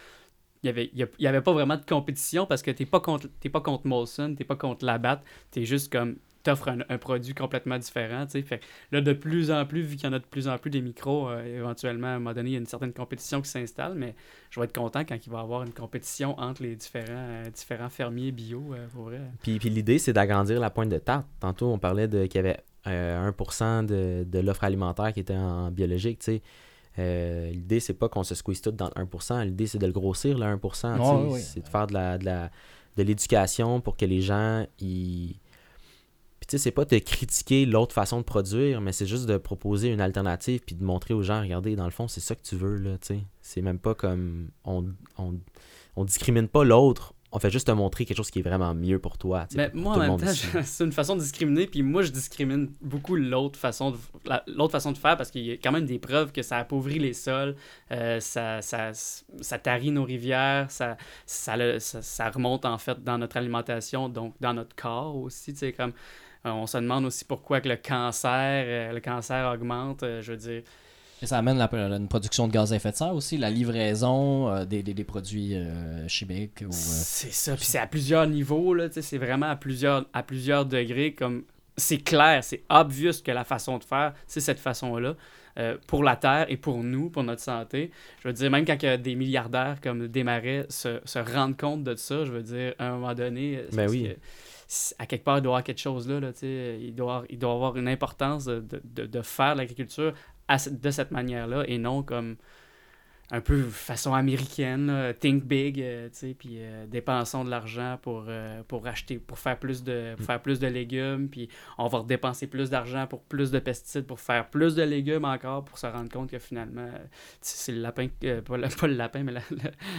Il n'y avait, y avait pas vraiment de compétition parce que tu n'es pas contre, pas contre Molson, tu pas contre Labatt, tu es juste comme. T'offres un, un produit complètement différent, tu sais. Fait là, de plus en plus, vu qu'il y en a de plus en plus des micros, euh, éventuellement, à un moment donné, il y a une certaine compétition qui s'installe, mais je vais être content quand il va y avoir une compétition entre les différents, euh, différents fermiers bio, euh, pour vrai. Puis, puis l'idée, c'est d'agrandir la pointe de tarte. Tantôt, on parlait de qu'il y avait euh, 1% de, de l'offre alimentaire qui était en biologique. tu sais. Euh, l'idée, c'est pas qu'on se squeeze tout dans le 1%. L'idée, c'est de le grossir, le 1%. tu sais. Ouais, ouais. C'est de faire de la, de la- de l'éducation pour que les gens ils... Puis tu sais, c'est pas de critiquer l'autre façon de produire, mais c'est juste de proposer une alternative puis de montrer aux gens, regardez, dans le fond, c'est ça que tu veux, là, tu sais. C'est même pas comme... On, on, on discrimine pas l'autre, on fait juste te montrer quelque chose qui est vraiment mieux pour toi, Mais pour moi, en même temps, c'est une façon de discriminer, puis moi, je discrimine beaucoup l'autre façon, de, l'autre façon de faire parce qu'il y a quand même des preuves que ça appauvrit les sols, euh, ça, ça, ça tarit nos rivières, ça, ça, le- ça, ça remonte en fait dans notre alimentation, donc dans notre corps aussi. Tu sais, comme, euh, on se demande aussi pourquoi que le cancer, euh, le cancer augmente. je veux dire, Et ça amène la, une production de gaz à effet de serre aussi, la livraison euh, des, des- des produits euh, chimiques. Euh, C'est ça, puis c'est à plusieurs niveaux, c'est vraiment à plusieurs, à plusieurs degrés, comme c'est clair, c'est obvious que la façon de faire, c'est cette façon-là, euh, pour la Terre et pour nous, pour notre santé. Je veux dire, même quand des milliardaires comme Desmarais se, se rendent compte de ça, je veux dire, à un moment donné, Ben oui. que à quelque part, il doit y avoir quelque chose là, là, il doit, il doit avoir une importance de, de, de- de faire l'agriculture à de cette manière-là et non comme un peu façon américaine, là, think big, euh, puis euh, dépensons de l'argent pour, euh, pour acheter, pour faire plus de pour faire plus de légumes, puis on va dépenser plus d'argent pour plus de pesticides, pour faire plus de légumes encore, pour se rendre compte que finalement, c'est le lapin, pas, le, pas le lapin, mais la- le,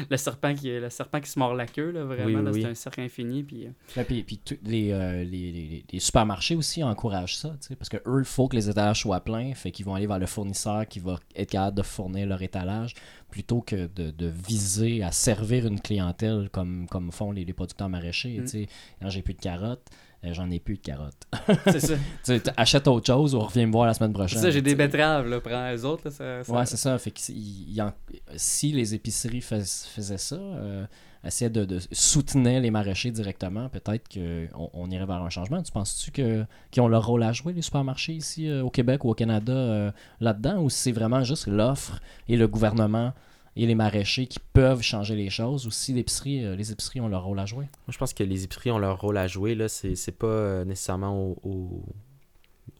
le serpent qui le serpent qui se mord la queue, là, vraiment, Oui, oui, là, oui. c'est un cercle infini, puis... puis, puis les, les, les- les supermarchés aussi encouragent ça, parce que eux, il faut que les étalages soient pleins, fait qu'ils vont aller vers le fournisseur qui va être capable de fournir leur étalage plutôt que de, de viser à servir une clientèle comme, comme font les, les producteurs maraîchers. Mm. Tu sais, Quand j'ai plus de carottes, euh, j'en ai plus de carottes. C'est ça. tu sais, achète autre chose ou reviens me voir la semaine C'est prochaine. ça, j'ai des betteraves, là. Prends les autres, là. Ça, ça- Ouais, c'est ça. Fait que si- il y en- si les épiceries fais- faisaient ça, euh, essayaient de, de soutenaient les maraîchers directement, peut-être qu'on on irait vers un changement. Tu penses-tu que qu'ils ont leur rôle à jouer, les supermarchés ici euh, au Québec ou au Canada euh, là-dedans, ou c'est vraiment juste l'offre et le gouvernement et les maraîchers qui peuvent changer les choses, ou si euh, les épiceries ont leur rôle à jouer? Moi, je pense que les épiceries ont leur rôle à jouer. Là. C'est, pas nécessairement au,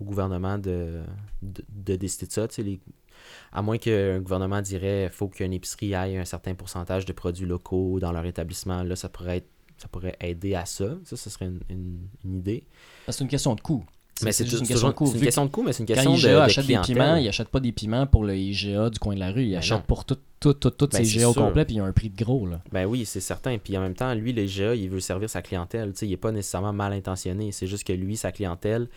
gouvernement de, de, de décider de ça. À moins qu'un gouvernement dirait faut qu'une épicerie aille un certain pourcentage de produits locaux dans leur établissement. Là, ça pourrait être ça pourrait aider à ça. Ça, ce serait une, une- une idée. C'est une question de coût. Mais c'est, juste une question de coût. c'est une question de coût, mais c'est une Quand question de, IGA de achète des piments, il achète pas des piments pour le IGA du coin de la rue. Il Ben achète pour tout, tout, tout, tout Ben, c'est IGA au complet, puis il a un prix de gros. Là. Ben oui, c'est certain. Puis en même temps, lui, le IGA, il veut servir sa clientèle. Tu sais, il n'est pas nécessairement mal intentionné. C'est juste que lui, sa clientèle,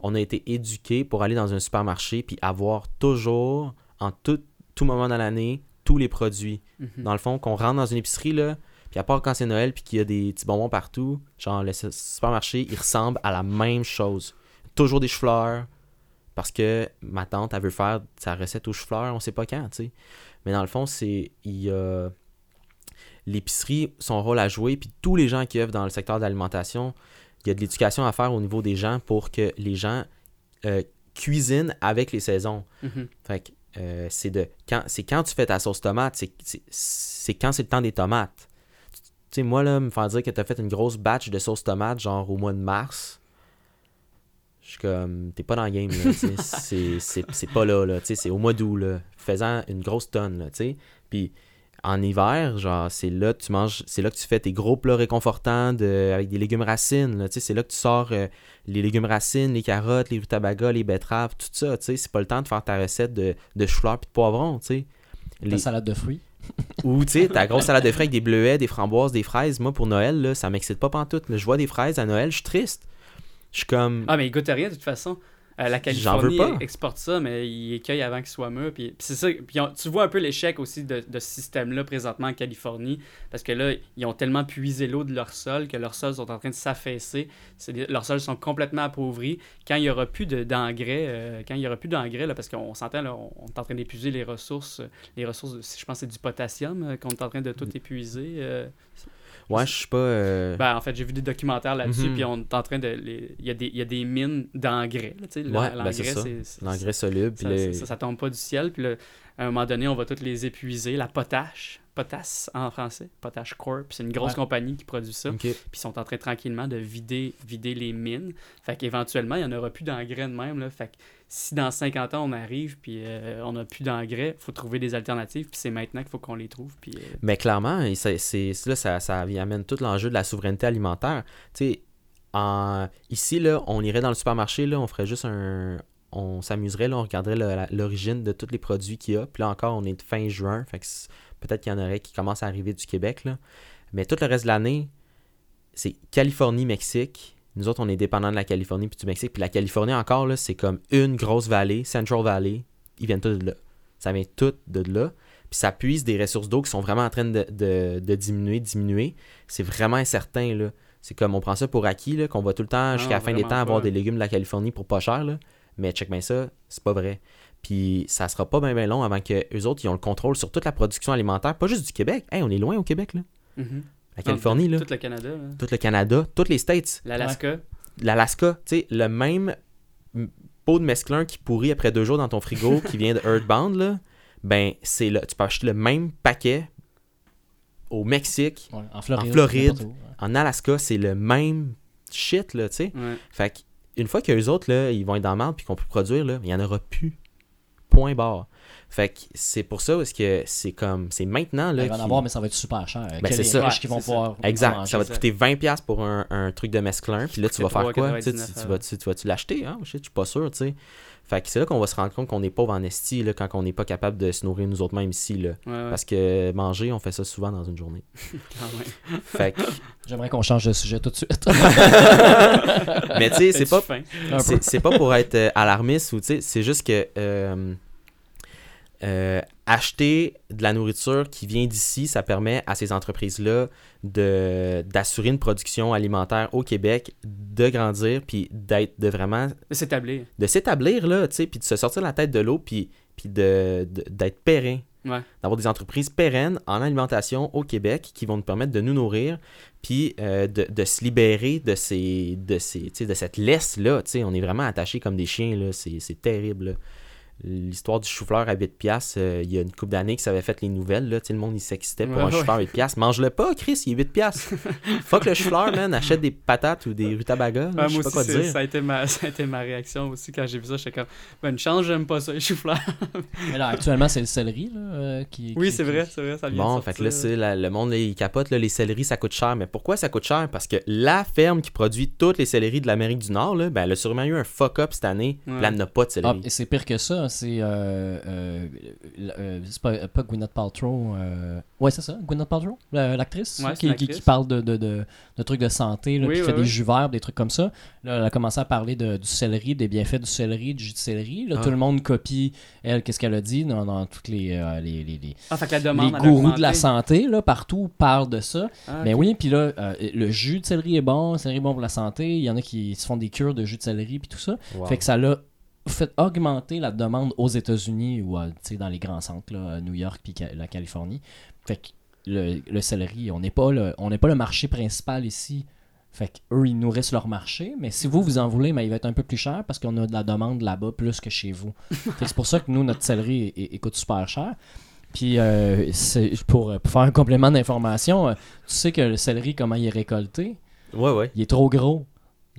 on a été éduqué pour aller dans un supermarché puis avoir toujours, en tout, tout moment dans l'année, tous les produits. Mhm. Dans le fond, qu'on rentre dans une épicerie, là, puis à part quand c'est Noël puis qu'il y a des petits bonbons partout, genre le su- supermarché, il ressemble à la même chose. Toujours des chou-fleurs, parce que ma tante, elle veut faire sa recette aux chou-fleurs, on sait pas quand, tu sais. Mais dans le fond, c'est. Il y a. L'épicerie, son rôle à jouer, puis tous les gens qui œuvrent dans le secteur de l'alimentation, il y a de l'éducation à faire au niveau des gens pour que les gens euh, cuisinent avec les saisons. Mhm. Fait que euh, c'est de quand c'est quand tu fais ta sauce tomate, c'est, quand c'est le temps des tomates. Tu sais, moi là, me faire dire que tu as fait une grosse batch de sauce tomate, genre au mois de mars, je suis comme t'es pas dans le game c'est, pas là, là, c'est au mois d'août là, faisant une grosse tonne là, tu sais. En hiver, genre c'est là que tu manges, c'est là que tu fais tes gros plats réconfortants de, avec des légumes racines, là, tu sais, c'est là que tu sors euh, les légumes racines, les carottes, les rutabagas, les betteraves, tout ça, tu sais, c'est pas le temps de faire ta recette de, de chou-fleur puis de poivron, tu sais. La Les- salade de fruits. Ou, tu sais, ta grosse salade de fruits avec des bleuets, des framboises, des fraises. Moi, pour Noël, là, ça m'excite pas pantoute. là. Je vois des fraises à Noël, je suis triste. Je suis comme... Ah, mais il goûte à rien de toute façon. Euh, la veux Californie pas. exporte ça, mais il écueille avant qu'il soit mûr. Puis, puis c'est ça. Puis on- tu vois un peu l'échec aussi de, de ce système-là présentement en Californie. Parce que là, ils ont tellement puisé l'eau de leur sol que leurs sols sont en train de s'affaisser. Leurs sols sont complètement appauvris. Quand il n'y aura plus de- d'engrais, euh, quand il y aura plus d'engrais, parce qu'on s'entend, on, on est en train d'épuiser les ressources. Les ressources, de- je pense que c'est du potassium euh, qu'on est en train de tout épuiser. euh, Ouais, je suis pas... euh, ben, en fait, j'ai vu des documentaires là-dessus, Mhm. puis on est en train de. les- Il y, a des- il y a des mines d'engrais. Ouais, l'engrais, ben, c'est ça. c'est- L'engrais soluble. puis ça, ça, ça tombe pas du ciel. Puis à un moment donné, on va tous les épuiser. La potache, potasse en français, Potash Corp, c'est une grosse Ouais. compagnie qui produit ça. Puis ils sont en train tranquillement de vider, vider les mines. Fait qu'éventuellement, il n'y en aura plus d'engrais de même. Là. Fait que si dans 50 ans, on arrive, puis euh, on n'a plus d'engrais, il faut trouver des alternatives. Puis c'est maintenant qu'il faut qu'on les trouve. Puis, euh, Mais clairement, c'est- là, ça, ça y amène tout l'enjeu de la souveraineté alimentaire. Tu sais, en- ici, là, on irait dans le supermarché, là, on ferait juste un... On s'amuserait, là, on regarderait l'origine de tous les produits qu'il y a. Puis là encore, on est de fin juin, fait que c'est- peut-être qu'il y en aurait qui commencent à arriver du Québec, là. Mais tout le reste de l'année, c'est Californie, Mexique. Nous autres, on est dépendants de la Californie puis du Mexique. Puis la Californie, encore, là, c'est comme une grosse vallée, Central Valley. Ils viennent tous de là. Ça vient tout de là. Puis ça puise des ressources d'eau qui sont vraiment en train de, de- de diminuer, diminuer. C'est vraiment incertain, là. C'est comme, on prend ça pour acquis, là, qu'on va tout le temps, jusqu'à la fin des temps, avoir pas. des légumes de la Californie pour pas cher, là. Mais check bien ça, c'est pas vrai. Puis ça sera pas bien long avant que eux autres, ils ont le contrôle sur toute la production alimentaire, pas juste du Québec. Hey, on est loin au Québec, là. mhm. La Californie, là. Tout le Canada. là. Tout le Canada, tous les States L'Alaska. l'Alaska, tu sais, le même pot de mesclun qui pourrit après deux jours dans ton frigo qui vient de Earthbound, là, ben, c'est là. Tu peux acheter le même paquet au Mexique, Ouais, en Floride. En Floride. ouais. en Alaska, c'est le même shit, là, tu sais. Ouais. Fait que, une fois que les autres, là, ils vont être dans le marde puis qu'on peut produire, là, il n'y en aura plus. Point barre. Fait que c'est pour ça parce que c'est comme, c'est maintenant, là. Il va en avoir, mais ça va être super cher. Ben, Quel c'est est ça. qui vont pouvoir Exact. manger Ça va te coûter 20$ pour un, un truc de mesclun. Puis là, tu vas faire quoi? Tu, 3,99, tu, tu vas, tu, tu vas-tu l'acheter? Hein? Je suis pas sûr, tu sais. Fait que c'est là qu'on va se rendre compte qu'on est pauvre en esti, là, quand on n'est pas capable de se nourrir nous autres mêmes ici, là. Ouais, ouais. Parce que manger, on fait ça souvent dans une journée. Ah. Fait que, J'aimerais qu'on change de sujet tout de suite. mais tu sais, c'est pas, c'est pas pour être euh, alarmiste ou tu sais, c'est juste que euh, euh, acheter de la nourriture qui vient d'ici, ça permet à ces entreprises-là de, d'assurer une production alimentaire au Québec, de grandir, puis d'être, de vraiment, De s'établir. de s'établir, là, tu sais, puis de se sortir la tête de l'eau, puis, puis de, de- d'être périn. Ouais. D'avoir des entreprises pérennes en alimentation au Québec qui vont nous permettre de nous nourrir, puis euh, de, de se libérer de, ces, de, ces, de cette laisse-là. tu sais. On est vraiment attachés comme des chiens, là. C'est, c'est terrible. là. L'histoire du chou-fleur à 8 piastres, euh, il y a une couple d'années que ça avait fait les nouvelles. Là. Le monde il s'excitait pour Ouais, un ouais. chou-fleur à 8 piastres. Mange-le pas, Chris, il est 8 piastres. Fuck le chou-fleur, man. Achète des patates ou des rutabagas. Ouais, je sais moi pas aussi, quoi c'est- dire. ça a, été ma, ça a été ma réaction aussi quand j'ai vu ça. J'étais comme, ben, une chance, j'aime pas ça, les choux-fleurs. Mais là, actuellement, c'est le céleri là, euh, qui. Oui, qui- c'est qui- vrai, c'est vrai, ça vient Bon, de fait que là, c'est la- le monde, là, il capote, là, les céleris, ça coûte cher. Mais pourquoi ça coûte cher? Parce que la ferme qui produit toutes les céleris de l'Amérique du Nord, là, ben, elle a sûrement eu un fuck-up cette année. Ouais. Là, elle n'a pas de Ah, céleri. et c'est pire que ça, c'est. Euh, euh, euh, c'est pas, pas Gwyneth Paltrow. euh, Ouais, c'est ça, Gwyneth Paltrow, la- l'actrice, Ouais, qui, qui- parle de, de, de, de trucs de santé, là, Oui, qui oui, fait oui. des jus verts, des trucs comme ça. Là, elle a commencé à parler de, du céleri, des bienfaits du céleri, du jus de céleri. Là, Ah. Tout le monde copie, elle, qu'est-ce qu'elle a dit dans, dans toutes les, euh, les, les, les- Ah, fait que la les gourous de la santé, là, partout, parlent de ça. Ah, Mais ok. oui, puis là, euh, le jus de céleri est bon, le céleri est bon pour la santé. Il y en a qui se font des cures de jus de céleri, puis tout ça. Wow. Fait que ça l'a fait augmenter la demande aux États-Unis ou euh, tu sais, dans les grands centres, là, New York puis la Californie. Fait que le, le céleri, on n'est pas le, on n'est pas le marché principal ici. Fait que eux, ils nourrissent leur marché, mais si vous, vous en voulez, mais il va être un peu plus cher parce qu'on a de la demande là-bas plus que chez vous. Fait que c'est pour ça que nous, notre céleri, il, il coûte super cher. Puis euh, pour faire un complément d'information, euh, tu sais que le céleri, comment il est récolté? Ouais, ouais. Il est trop gros.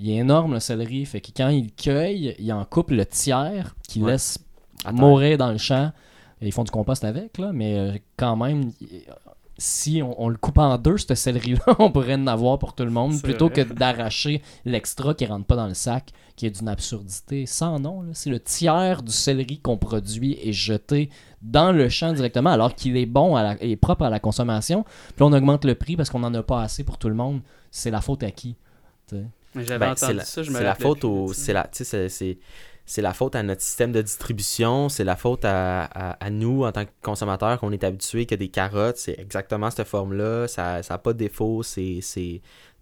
Il est énorme le céleri. Fait que quand il cueille, il en coupe le tiers qu'il Ouais. laisse Attends. mourir dans le champ. Et ils font du compost avec, là, mais euh, quand même, si on, on le coupe en deux, ce céleri-là, on pourrait en avoir pour tout le monde, plutôt vrai. que d'arracher l'extra qui rentre pas dans le sac, qui est d'une absurdité sans nom. C'est le tiers du céleri qu'on produit et jeté dans le champ directement, alors qu'il est bon à la- et propre à la consommation. Puis on augmente le prix parce qu'on n'en a pas assez pour tout le monde. C'est la faute à qui? t'sais? J'avais Ben, c'est entendu la, ça, je me c'est la faute au, c'est la, c'est- la faute à notre système de distribution, c'est la faute à, à- à nous en tant que consommateurs qu'on est habitués que des carottes, c'est exactement cette forme-là, ça n'a pas de défaut, c'est,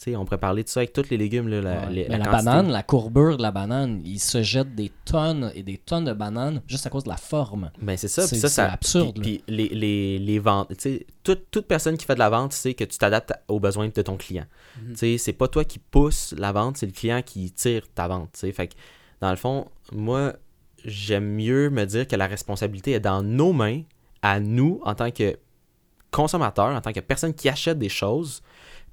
sais, on pourrait parler de ça avec tous les légumes, là, la, Ouais. les- Mais la la, quantité. banane, la courbure de la banane, il se jette des tonnes et des tonnes de bananes juste à cause de la forme. Ben c'est ça, C'est- ça, c'est ça absurde, Puis, puis les, les, les ventes, tu sais, toute, toute personne qui fait de la vente sait que tu t'adaptes aux besoins de ton client. Mhm. Tu sais, c'est pas toi qui pousse la vente, c'est le client qui tire ta vente. Fait que, dans le fond, moi, j'aime mieux me dire que la responsabilité est dans nos mains, à nous, en tant que consommateurs, en tant que personne qui achète des choses,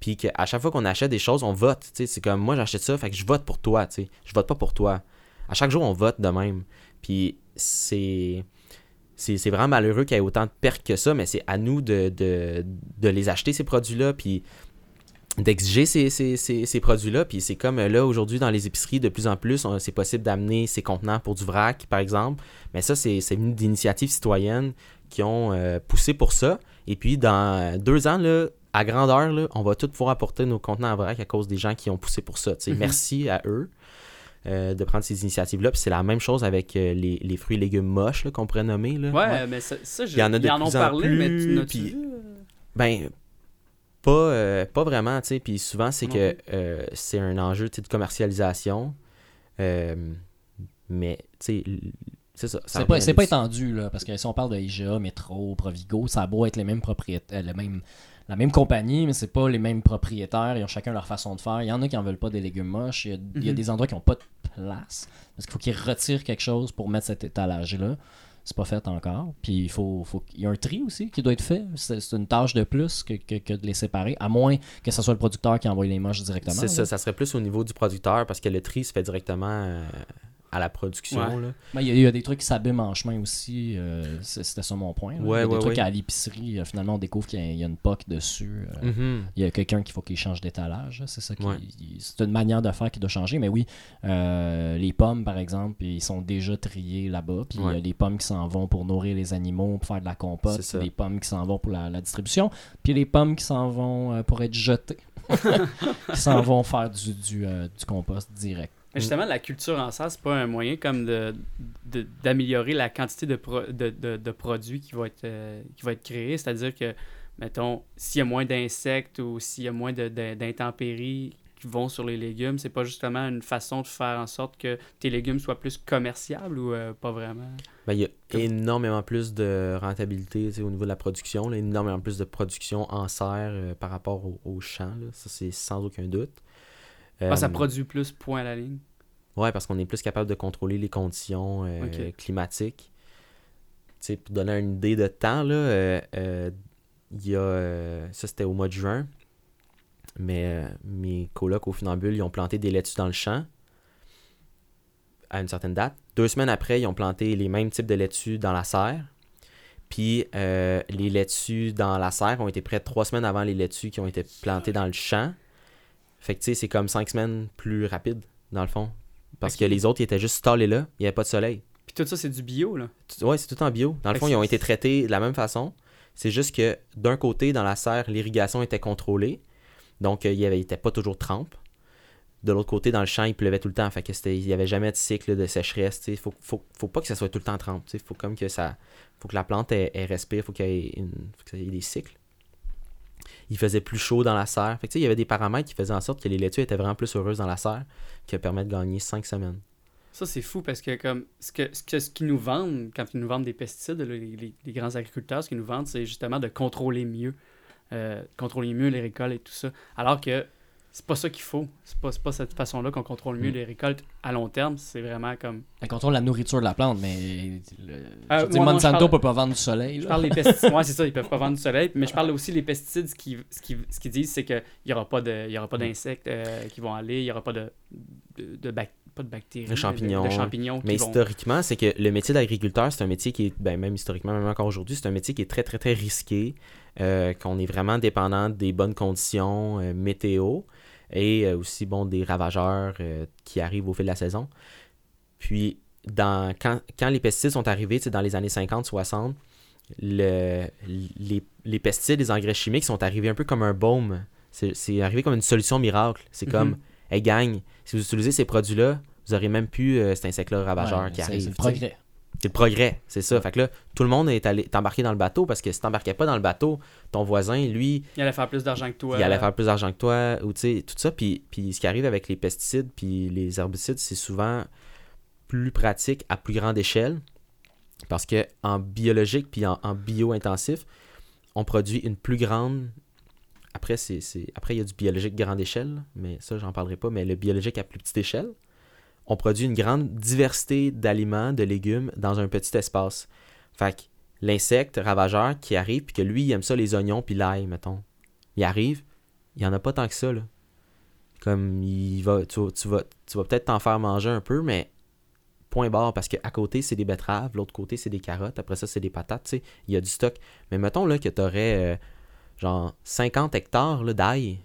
puis qu'à chaque fois qu'on achète des choses, on vote. C'est comme, moi, j'achète ça, fait que je vote pour toi, tu. Je vote pas pour toi. À chaque jour, on vote de même. Puis c'est c'est vraiment malheureux qu'il y ait autant de pertes que ça, mais c'est à nous de, de, de les acheter, ces produits-là, puis d'exiger ces, ces, ces, ces produits-là. Puis c'est comme euh, là, aujourd'hui, dans les épiceries, de plus en plus, c'est possible d'amener ces contenants pour du vrac, par exemple. Mais ça, c'est c'est venu d'initiatives citoyennes qui ont euh, poussé pour ça. Et puis, dans deux ans, là, à grandeur, là, on va tout pouvoir apporter nos contenants en vrac à cause des gens qui ont poussé pour ça. Mhm. Merci à eux. euh, de prendre ces initiatives-là. Puis c'est la même chose avec euh, les, les fruits et légumes moches qu'on pourrait nommer. Là. Ouais, mais ça, ça je- Il y en a de ils en ont en parlé, mais tu plus, n'as-tu puis- vu? euh? Ben, pas, euh, pas vraiment, tu sais. Puis souvent, c'est que euh, c'est un enjeu de commercialisation. Euh, mais, tu sais, l- c'est ça. ça C'est pas, étendu, là, parce que si on parle de IGA, Metro, Provigo, ça a beau être les mêmes propriétaires, le même, la même compagnie, mais c'est pas les mêmes propriétaires, ils ont chacun leur façon de faire. Il y en a qui en veulent pas des légumes moches, il y a, il y a Mhm. des endroits qui ont pas de place, parce qu'il faut qu'ils retirent quelque chose pour mettre cet étalage-là. C'est pas fait encore. Puis il faut, faut il y a un tri aussi qui doit être fait. C'est une tâche de plus que, que- que de les séparer, à moins que ce soit le producteur qui envoie les moches directement. C'est ça, ça serait plus au niveau du producteur parce que le tri se fait directement euh, à la production. Ouais. Ben, Il y, a- il y a des trucs qui s'abîment en chemin aussi. euh, C'était ça mon point. Ouais, il y a des ouais, trucs ouais. à l'épicerie. euh, finalement, on découvre qu'il y, a- il y a une poque dessus. euh, Mhm. Il y a quelqu'un qu'il faut qu'il change d'étalage. C'est ça qui. Ouais. il- C'est une manière de faire qui doit changer. Mais oui, euh, les pommes, par exemple, ils sont déjà triés là-bas. Puis il y a des pommes qui s'en vont pour nourrir les animaux, pour faire de la compote. Des pommes qui s'en vont pour la, la distribution. Puis les pommes qui s'en vont euh, pour être jetées. qui s'en vont faire du, du, euh, du compost direct. Mais justement, la culture en serre, c'est pas un moyen comme de, d'améliorer la quantité de, pro- de, de, de produits qui vont être, euh, qui être créés. C'est-à-dire que, mettons, s'il y a moins d'insectes ou s'il y a moins d'intempéries qui vont sur les légumes, c'est pas justement une façon de faire en sorte que tes légumes soient plus commerciables ou euh, pas vraiment? Ben, il y a Comme- énormément plus de rentabilité au niveau de la production, là, énormément plus de production en serre euh, par rapport au, au champ. là. Ça, c'est sans aucun doute. Ah, ça Euh, produit plus, point à la ligne? Ouais, parce qu'on est plus capable de contrôler les conditions euh, Ok. climatiques. Tu sais, pour donner une idée de temps, là, euh, euh, il y a. ça, c'était au mois de juin. Mais mes colocs au Funambule, ils ont planté des laitues dans le champ à une certaine date. Deux semaines après, ils ont planté les mêmes types de laitues dans la serre. Puis euh, les laitues dans la serre ont été prêtes trois semaines avant les laitues qui ont été plantées dans le champ. Fait que tu sais, c'est comme cinq semaines plus rapide, dans le fond. Parce que les autres, ils étaient juste stallés là, il n'y avait pas de soleil. Puis tout ça, c'est du bio, là? Ouais, c'est tout en bio. Dans le Fait fond, ils ont été traités de la même façon. C'est juste que d'un côté, dans la serre, l'irrigation était contrôlée. Donc, euh, il n'y était pas toujours trempe. De l'autre côté, dans le champ, il pleuvait tout le temps. Fait que c'était, il n'y avait jamais de cycle de sécheresse. Il faut, faut, faut pas que ça soit tout le temps trempe. Il faut comme que ça. faut que la plante elle, elle respire, faut qu'il y ait une, faut qu'il y ait des cycles. Il faisait plus chaud dans la serre. Il y avait des paramètres qui faisaient en sorte que les laitues étaient vraiment plus heureuses dans la serre, qui permettent de gagner 5 semaines. Ça, c'est fou parce que comme ce que ce, qu'ils nous vendent, quand ils nous vendent des pesticides, les grands agriculteurs, ce qu'ils nous vendent, c'est justement de contrôler mieux. euh, contrôler mieux les récoltes et tout ça. Alors que c'est pas ça qu'il faut. C'est pas, c'est pas cette façon-là qu'on contrôle mieux Mm. les récoltes à long terme. C'est vraiment comme. Elle contrôle la nourriture de la plante, mais le- Euh, je moi, Monsanto je parle- peut pas vendre du soleil. Je parle des pesticides. ouais, c'est ça, ils peuvent pas vendre du soleil. Mais je parle aussi des pesticides. Ce qu'ils ce qui, ce qu'ils disent, c'est qu'il n'y aura pas de- il y aura pas d'insectes euh, qui vont aller, il n'y aura pas de, de, de bac- pas de bactéries. De champignons, De, champignons qui Mais vont- historiquement, c'est que le métier d'agriculteur, c'est un métier qui est, ben, même historiquement, même encore aujourd'hui, c'est un métier qui est très, très, très risqué, euh, qu'on est vraiment dépendant des bonnes conditions euh, météo et euh, aussi, bon, des ravageurs euh, qui arrivent au fil de la saison. Puis, dans, quand, quand les pesticides sont arrivés, dans les années 50-60, le, les, les pesticides, les engrais chimiques sont arrivés un peu comme un baume. C'est arrivé comme une solution miracle. C'est Mhm. comme, hey gang, si vous utilisez ces produits-là, vous aurez même plus euh, cet insecte-là ravageur Ouais, qui arrive. C'est le progrès. C'est le progrès, c'est ça. Fait que là, tout le monde est allé embarqué dans le bateau parce que si t'embarquais pas dans le bateau, ton voisin, lui, Il allait faire plus d'argent que toi. il allait faire plus d'argent que toi, ou tu sais, tout ça. Puis, puis ce qui arrive avec les pesticides puis les herbicides, c'est souvent plus pratique à plus grande échelle. Parce que en biologique puis en, en bio-intensif, on produit une plus grande. Après, c'est, c'est- Après, il y a du biologique grande échelle, mais ça, j'en parlerai pas. Mais le biologique à plus petite échelle, on produit une grande diversité d'aliments, de légumes dans un petit espace. Fait que l'insecte ravageur qui arrive, puis que lui, il aime ça, les oignons, puis l'ail, mettons. Il arrive, il n'y en a pas tant que ça, là. Comme, il va, tu, vas- tu vas, peut-être t'en faire manger un peu, mais point barre, parce qu'à côté, c'est des betteraves, l'autre côté, c'est des carottes, après ça, c'est des patates, tu sais, il y a du stock. Mais mettons, là, que tu aurais, genre, 50 hectares, d'ail.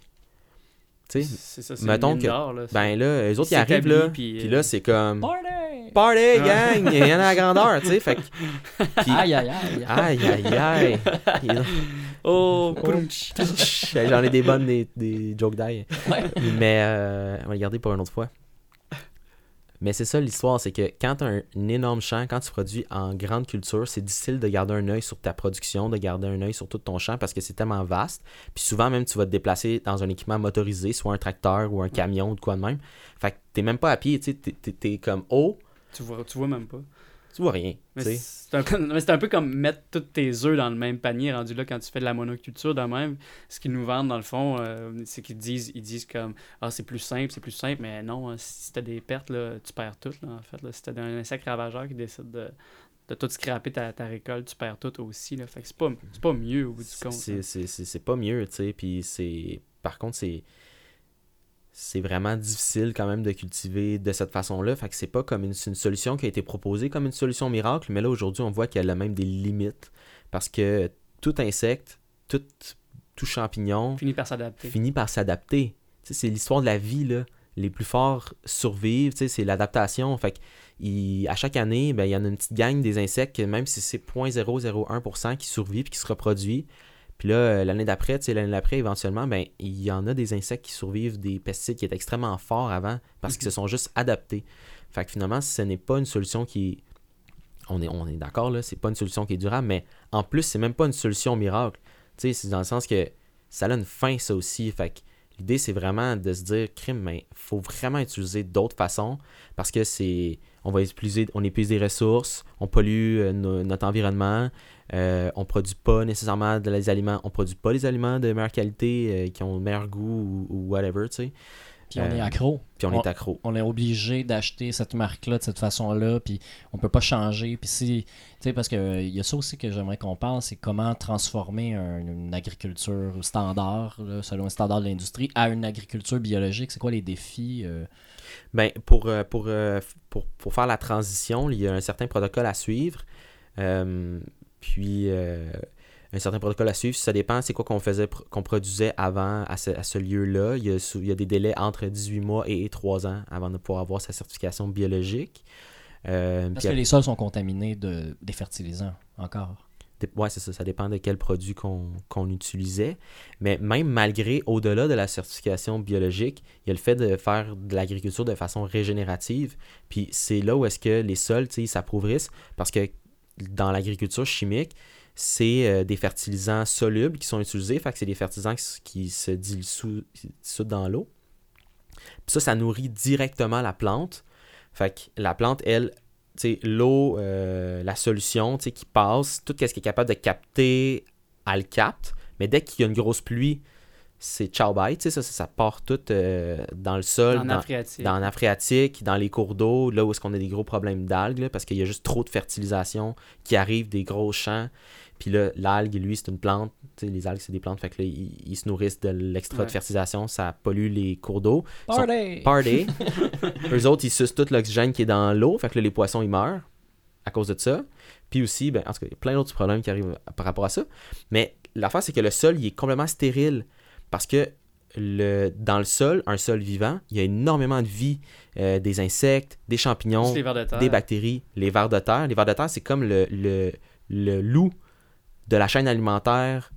C'est ça, c'est mettons que- là, ben là, les autres, ils arrivent, là, puis, puis euh, là, c'est comme... Party! Party, gang! Il y en a à grandeur, tu sais, fait que... Puis- Aïe, aïe, aïe. Aïe, aïe, aïe! Oh, Oh. J'en ai des bonnes, des, des jokes d'ail. Ouais. Mais euh, on va les garder pour une autre fois. Mais c'est ça l'histoire, c'est que quand tu as un, un énorme champ, quand tu produis en grande culture, c'est difficile de garder un œil sur ta production, de garder un œil sur tout ton champ parce que c'est tellement vaste. Puis souvent même tu vas te déplacer dans un équipement motorisé, soit un tracteur ou un camion ou de quoi de même. Fait que t'es même pas à pied, tu sais, t'es comme haut, Tu vois, tu vois même pas. Tu vois rien. C'est un, peu- un comme mettre tous tes œufs dans le même panier rendu là quand tu fais de la monoculture de même. Ce qu'ils nous vendent dans le fond, euh, c'est qu'ils disent ils disent comme ah c'est plus simple, c'est plus simple, mais non, hein, si t'as des pertes là, tu perds tout là, en fait. Là. Si t'as un insecte ravageur qui décide de, de tout scraper ta, ta récolte, tu perds tout aussi. Là. Fait que c'est pas, pas mieux au bout du compte. C'est pas mieux, tu sais. Puis c'est. Par contre, c'est. C'est vraiment difficile quand même de cultiver de cette façon-là. Fait que c'est pas comme une, solution qui a été proposée comme une solution miracle, mais là aujourd'hui on voit qu'elle a même des limites. Parce que tout insecte, tout, tout champignon Finit par s'adapter. finit par s'adapter. C'est l'histoire de la vie, là. Les plus forts survivent, c'est l'adaptation. Fait que il- à chaque année, ben, il y en a une petite gang des insectes, même si c'est 0.001% qui survit puis qui se reproduit, Puis là, euh, l'année d'après, tu sais, l'année d'après, éventuellement, ben, il y en a des insectes qui survivent des pesticides qui étaient extrêmement forts avant parce qu'ils se sont juste adaptés. Fait que finalement, ce n'est pas une solution qui. On est, on est d'accord, là, c'est pas une solution qui est durable, mais en plus, c'est même pas une solution miracle. Tu sais, c'est dans le sens que ça a une fin, ça aussi. Fait que l'idée, c'est vraiment de se dire, crime, mais faut vraiment utiliser d'autres façons parce que c'est. On va épuiser, on épuise des ressources, on pollue euh, no- notre environnement, euh, on produit pas nécessairement des aliments, on produit pas des aliments de meilleure qualité euh, qui ont meilleur goût ou, ou whatever, tu sais. Puis on Euh, est accro. Puis on, est accro. On est obligé d'acheter cette marque-là de cette façon-là, puis on peut pas changer. Puis si, tu sais, parce que il y a ça aussi que j'aimerais qu'on parle, c'est comment transformer un- une agriculture standard, là, selon les standards de l'industrie, à une agriculture biologique. C'est quoi les défis euh, Ben, pour, euh, pour, euh, pour, pour faire la transition, il y a un certain protocole à suivre. Euh, puis, euh, un certain protocole à suivre, ça dépend c'est quoi qu'on faisait, qu'on produisait avant à ce, à ce lieu-là. Il y, a, sou- il y a des délais entre 18 mois et 3 ans avant de pouvoir avoir sa certification biologique. Euh, Parce que les sols sont contaminés de, des fertilisants, encore. Ouais, c'est ça. Ça dépend de quel produit qu'on qu'on utilisait. Mais même malgré, au-delà de la certification biologique, il y a le fait de faire de l'agriculture de façon régénérative. Puis c'est là où est-ce que les sols, tu sais, ils s'appauvrissent. Parce que dans l'agriculture chimique, c'est euh, des fertilisants solubles qui sont utilisés. Fait que c'est des fertilisants qui, se dissoutent dans l'eau. Ça, ça nourrit directement la plante. Fait que la plante, elle, l'eau, euh, la solution, qui passe, tout ce qui est capable de capter, elle le capte. Mais dès qu'il y a une grosse pluie, c'est ciao bye, tu sais, ça, ça, ça part tout euh, dans le sol, dans, Afriatique. dans dans les cours d'eau, là où est-ce qu'on a des gros problèmes d'algues, parce qu'il y a juste trop de fertilisation qui arrive des gros champs. Puis là, l'algue, lui, c'est une plante. Tu sais, les algues, c'est des plantes. Fait que là, ils, ils se nourrissent de l'extra Ouais. de fertilisation. Ça pollue les cours d'eau. Party! Party. Eux autres, ils sucent tout l'oxygène qui est dans l'eau. Fait que là, les poissons, ils meurent à cause de ça. Puis aussi, ben, en tout cas, il y a plein d'autres problèmes qui arrivent par rapport à ça. Mais l'affaire, c'est que le sol, il est complètement stérile. Parce que le, dans le sol, un sol vivant, il y a énormément de vie. Euh, des insectes, des champignons, Juste les vers de terre. des bactéries, les vers de terre. Les vers de terre, c'est comme le, le, le loup de la chaîne alimentaire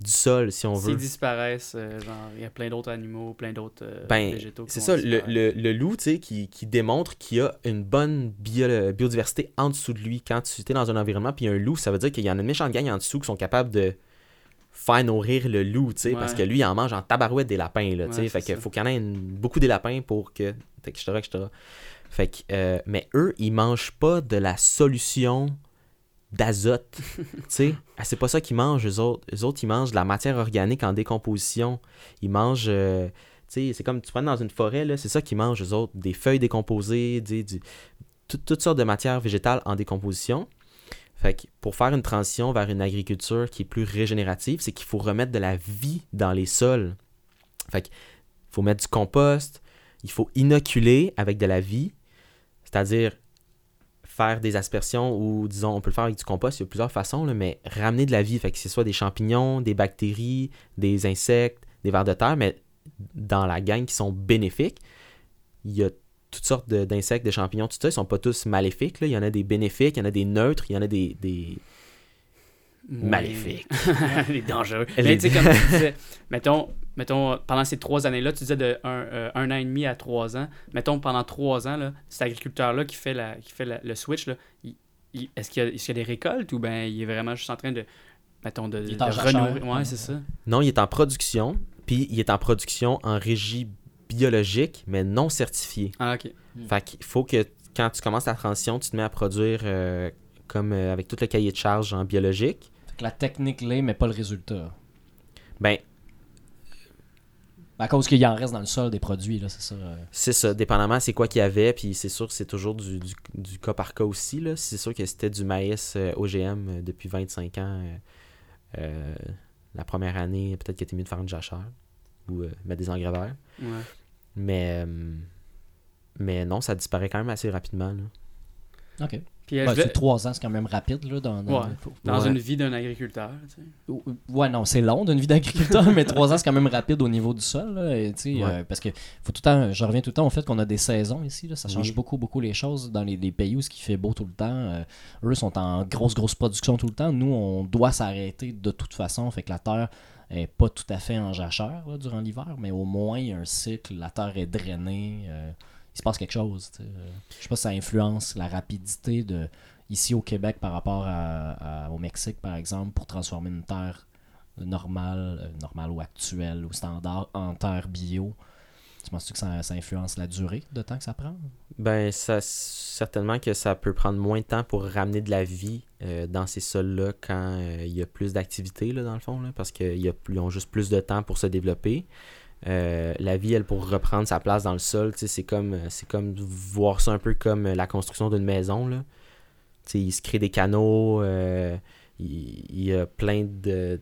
du sol, si on S'ils veut. disparaissent, euh, genre, il y a plein d'autres animaux, plein d'autres euh, Ben, végétaux. C'est ça, le, disparaître. le, le loup, tu sais, qui, qui démontre qu'il y a une bonne bio- biodiversité en dessous de lui. Quand tu es dans un environnement, puis il y a un loup, ça veut dire qu'il y en a une méchante gang en dessous qui sont capables de faire nourrir le loup, tu sais, parce que lui, il en mange en tabarouette des lapins, là, tu sais. Ouais, fait ça. faut qu'il y en ait une- beaucoup des lapins pour que... etc., etc. Fait que... euh, mais eux, ils mangent pas de la solution d'azote, tu sais. Ah, c'est pas ça qu'ils mangent, eux autres. Eux autres, ils mangent de la matière organique en décomposition. Ils mangent... euh, tu sais, c'est comme tu prends dans une forêt, là, c'est ça qu'ils mangent, eux autres. Des feuilles décomposées, des, du- toutes sortes de matières végétales en décomposition. Fait que pour faire une transition vers une agriculture qui est plus régénérative, c'est qu'il faut remettre de la vie dans les sols. Fait faut mettre du compost, il faut inoculer avec de la vie, c'est-à-dire faire des aspersions ou, disons, on peut le faire avec du compost, il y a plusieurs façons, mais ramener de la vie, fait que ce soit des champignons, des bactéries, des insectes, des vers de terre, mais dans la gang qui sont bénéfiques, il y a toutes sortes d'insectes, de champignons, tout ça, ils sont pas tous maléfiques, là. il y en a des bénéfiques, il y en a des neutres, il y en a des... des... Maléfiques. les dangereux. Les- Mais tu sais, comme tu disais, mettons, mettons, pendant ces trois années-là, tu disais de un, euh, un an et demi à trois ans, mettons, pendant trois ans, là, cet agriculteur-là qui fait, la, qui fait la- le switch, là, il- il- est-ce qu'il y, a- y des récoltes ou ben il est vraiment juste en train de, mettons, de, Il est de renouveler? Ouais, c'est ça. Non, il est en production, puis il est en production en régie biologique, mais non certifiée. Ah, ok. Fait qu'il faut que quand tu commences la transition, tu te mets à produire euh, comme euh, avec tout le cahier de charge en biologique. Fait que la technique l'est, mais pas le résultat. Ben, À cause qu'il en reste dans le sol des produits, là, c'est ça. euh. c'est ça, dépendamment c'est quoi qu'il y avait, puis c'est sûr que c'est toujours du, du- du cas par cas aussi. là. C'est sûr que c'était du maïs euh, OGM depuis 25 ans. euh, euh, la première année, peut-être qu'il était mieux de faire une jachère ou euh, mettre des engrais verts. Ouais. Mais, euh, mais non, ça disparaît quand même assez rapidement. là. Ok. Puis euh, Ben, c'est trois ans, c'est quand même rapide là, dans, dans- Ouais. pour- dans Ouais. une vie d'un agriculteur. tu sais. Ouais, non, c'est long d'une vie d'agriculteur, mais trois ans, c'est quand même rapide au niveau du sol. là, et, tu sais, Ouais. euh, parce que faut tout le temps, je reviens tout le temps au fait qu'on a des saisons ici. Là, ça change Oui. beaucoup, beaucoup les choses. Dans les, les pays où ce qui fait beau tout le temps, euh, eux sont en grosse, grosse production tout le temps. Nous, on doit s'arrêter de toute façon. Fait que la terre est pas tout à fait en jachère là, durant l'hiver, mais au moins, il y a un cycle. La terre est drainée. euh, il se passe quelque chose. tu sais, euh. je sais pas si ça influence la rapidité de ici au Québec par rapport à- au Mexique, par exemple, pour transformer une terre normale, euh, normale ou actuelle ou standard en terre bio. Tu penses que ça, influence la durée de temps que ça prend? Ben, ça, certainement que ça peut prendre moins de temps pour ramener de la vie euh, dans ces sols-là quand euh, il y a plus d'activité, dans le fond, là, parce qu'ils ont juste plus de temps pour se développer. Euh, la vie, elle, pour reprendre sa place dans le sol, c'est comme, euh, voir ça un peu comme euh, la construction d'une maison. Là. Il se crée des canaux, il, y a plein de.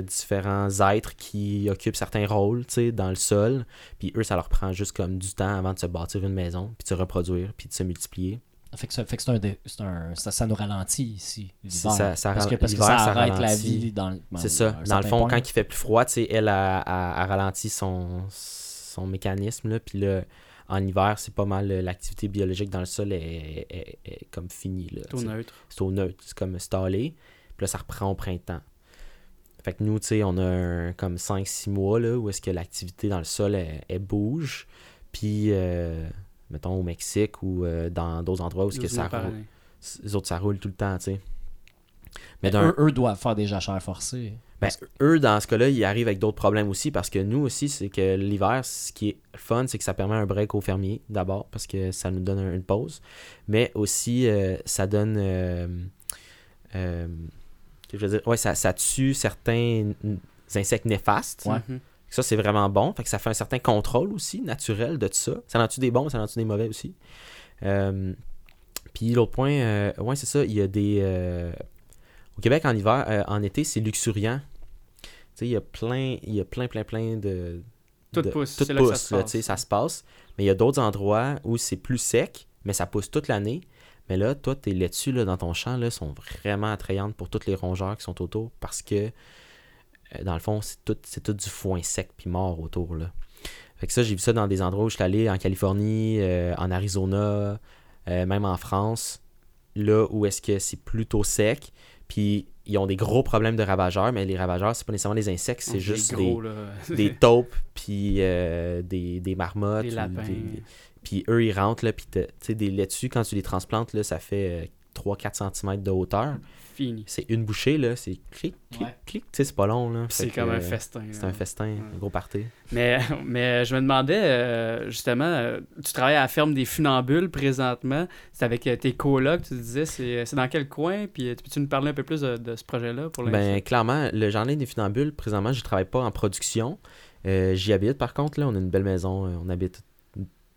Différents êtres qui occupent certains rôles dans le sol. Puis eux, ça leur prend juste comme du temps avant de se bâtir une maison, puis de se reproduire, puis de se multiplier. Fait que, ça, fait que c'est un, dé- c'est un- ça, ça nous ralentit ici, ça, ça parce que, parce que ça ça arrête la ralentit. vie dans le ben, C'est ça. Dans le fond, point. quand il fait plus froid, tu sais, elle a, a- a ralenti son, son mécanisme. Là, puis là, en hiver, c'est pas mal euh, l'activité biologique dans le sol est, est- est- est comme finie. là, C'est au neutre. C'est au neutre. C'est comme stallé. Puis là, ça reprend au printemps. Fait que nous, tu sais, on a un- comme 5-6 mois là, où est-ce que l'activité dans le sol, elle, elle bouge. Puis, euh, mettons, au Mexique ou euh, dans d'autres endroits où que 12 ça roule. Les autres, ça roule tout le temps, tu sais. Mais eux, eux doivent faire des jachères forcées. ben, eux, dans ce cas-là, ils arrivent avec d'autres problèmes aussi parce que nous aussi, c'est que l'hiver, ce qui est fun, c'est que ça permet un break aux fermiers, d'abord, parce que ça nous donne un- une pause. Mais aussi, euh, ça donne. euh, euh, que je veux dire, ouais, ça, ça tue certains insectes néfastes. Ouais. Ça, c'est vraiment bon. Fait que ça fait un certain contrôle aussi, naturel, de tout ça. Ça en tue des bons, ça en tue des mauvais aussi? Euh, Puis l'autre point, euh, ouais, c'est ça, il y a des. euh, au Québec, en hiver, euh, en été, c'est luxuriant. Tu sais, il y a plein, il y a plein, plein, plein de. Tout de- pousse, Tout c'est là que ça pousse, se là, passe. ça se passe. Mais il y a d'autres endroits où c'est plus sec, mais ça pousse toute l'année. Mais là, toi, tes laitues là, dans ton champ là, sont vraiment attrayantes pour tous les rongeurs qui sont autour parce que, dans le fond, c'est tout, c'est tout du foin sec puis mort autour. Là. Fait que ça, j'ai vu ça dans des endroits où je suis allé, en Californie, euh, en Arizona, euh, même en France, là où est-ce que c'est plutôt sec. Puis ils ont des gros problèmes de ravageurs, mais les ravageurs, c'est pas nécessairement des insectes, c'est juste gros, des, taupes, puis euh, des, des marmottes. Des ou lapins. des- Puis eux, ils rentrent, là, puis tu sais, des laitues, quand tu les transplantes, là, ça fait 3-4 cm de hauteur. Fini. C'est une bouchée, là, c'est clic, clic, Ouais. clic, tu sais, c'est pas long, là. C'est comme que, un euh, festin. C'est un festin, un gros party. Mais, mais je me demandais, euh, justement, euh, tu travailles à la ferme des funambules présentement. C'est avec euh, tes colocs, tu disais, c'est dans quel coin? Puis euh, peux-tu nous parler un peu plus de, de ce projet-là pour l'instant? Ben, clairement, le jardin des funambules, présentement, je travaille pas en production. Euh, J'y habite, par contre, là, on a une belle maison. euh, On habite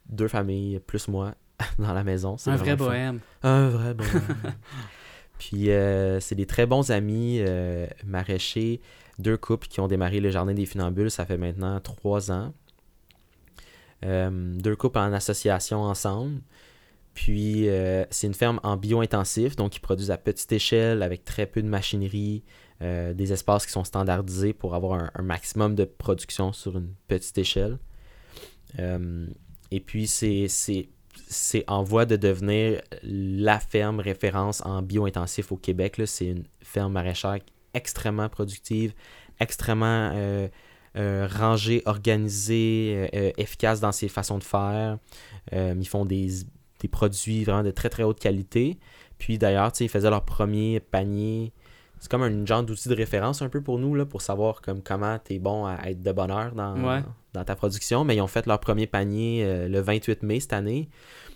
deux familles, plus moi, dans la maison. C'est un vrai bohème. Un vrai bohème. Puis, euh, c'est des très bons amis euh, maraîchers, deux couples qui ont démarré le jardin des funambules, ça fait maintenant trois ans. Euh, deux couples en association ensemble. Puis, c'est une ferme en bio-intensif, donc ils produisent à petite échelle avec très peu de machinerie, des espaces qui sont standardisés pour avoir un, maximum de production sur une petite échelle. Et puis, c'est c'est- en voie de devenir la ferme référence en bio-intensif au Québec. C'est une ferme maraîchère extrêmement productive, extrêmement euh, euh, rangée, organisée, euh, efficace dans ses façons de faire. Ils font des, des produits vraiment de très très haute qualité. Puis d'ailleurs, ils faisaient leur premier panier. C'est comme un genre d'outil de référence un peu pour nous, là, pour savoir comme comment tu es bon à être de bonheur dans, Ouais. dans ta production. Mais ils ont fait leur premier panier euh, le 28 mai cette année.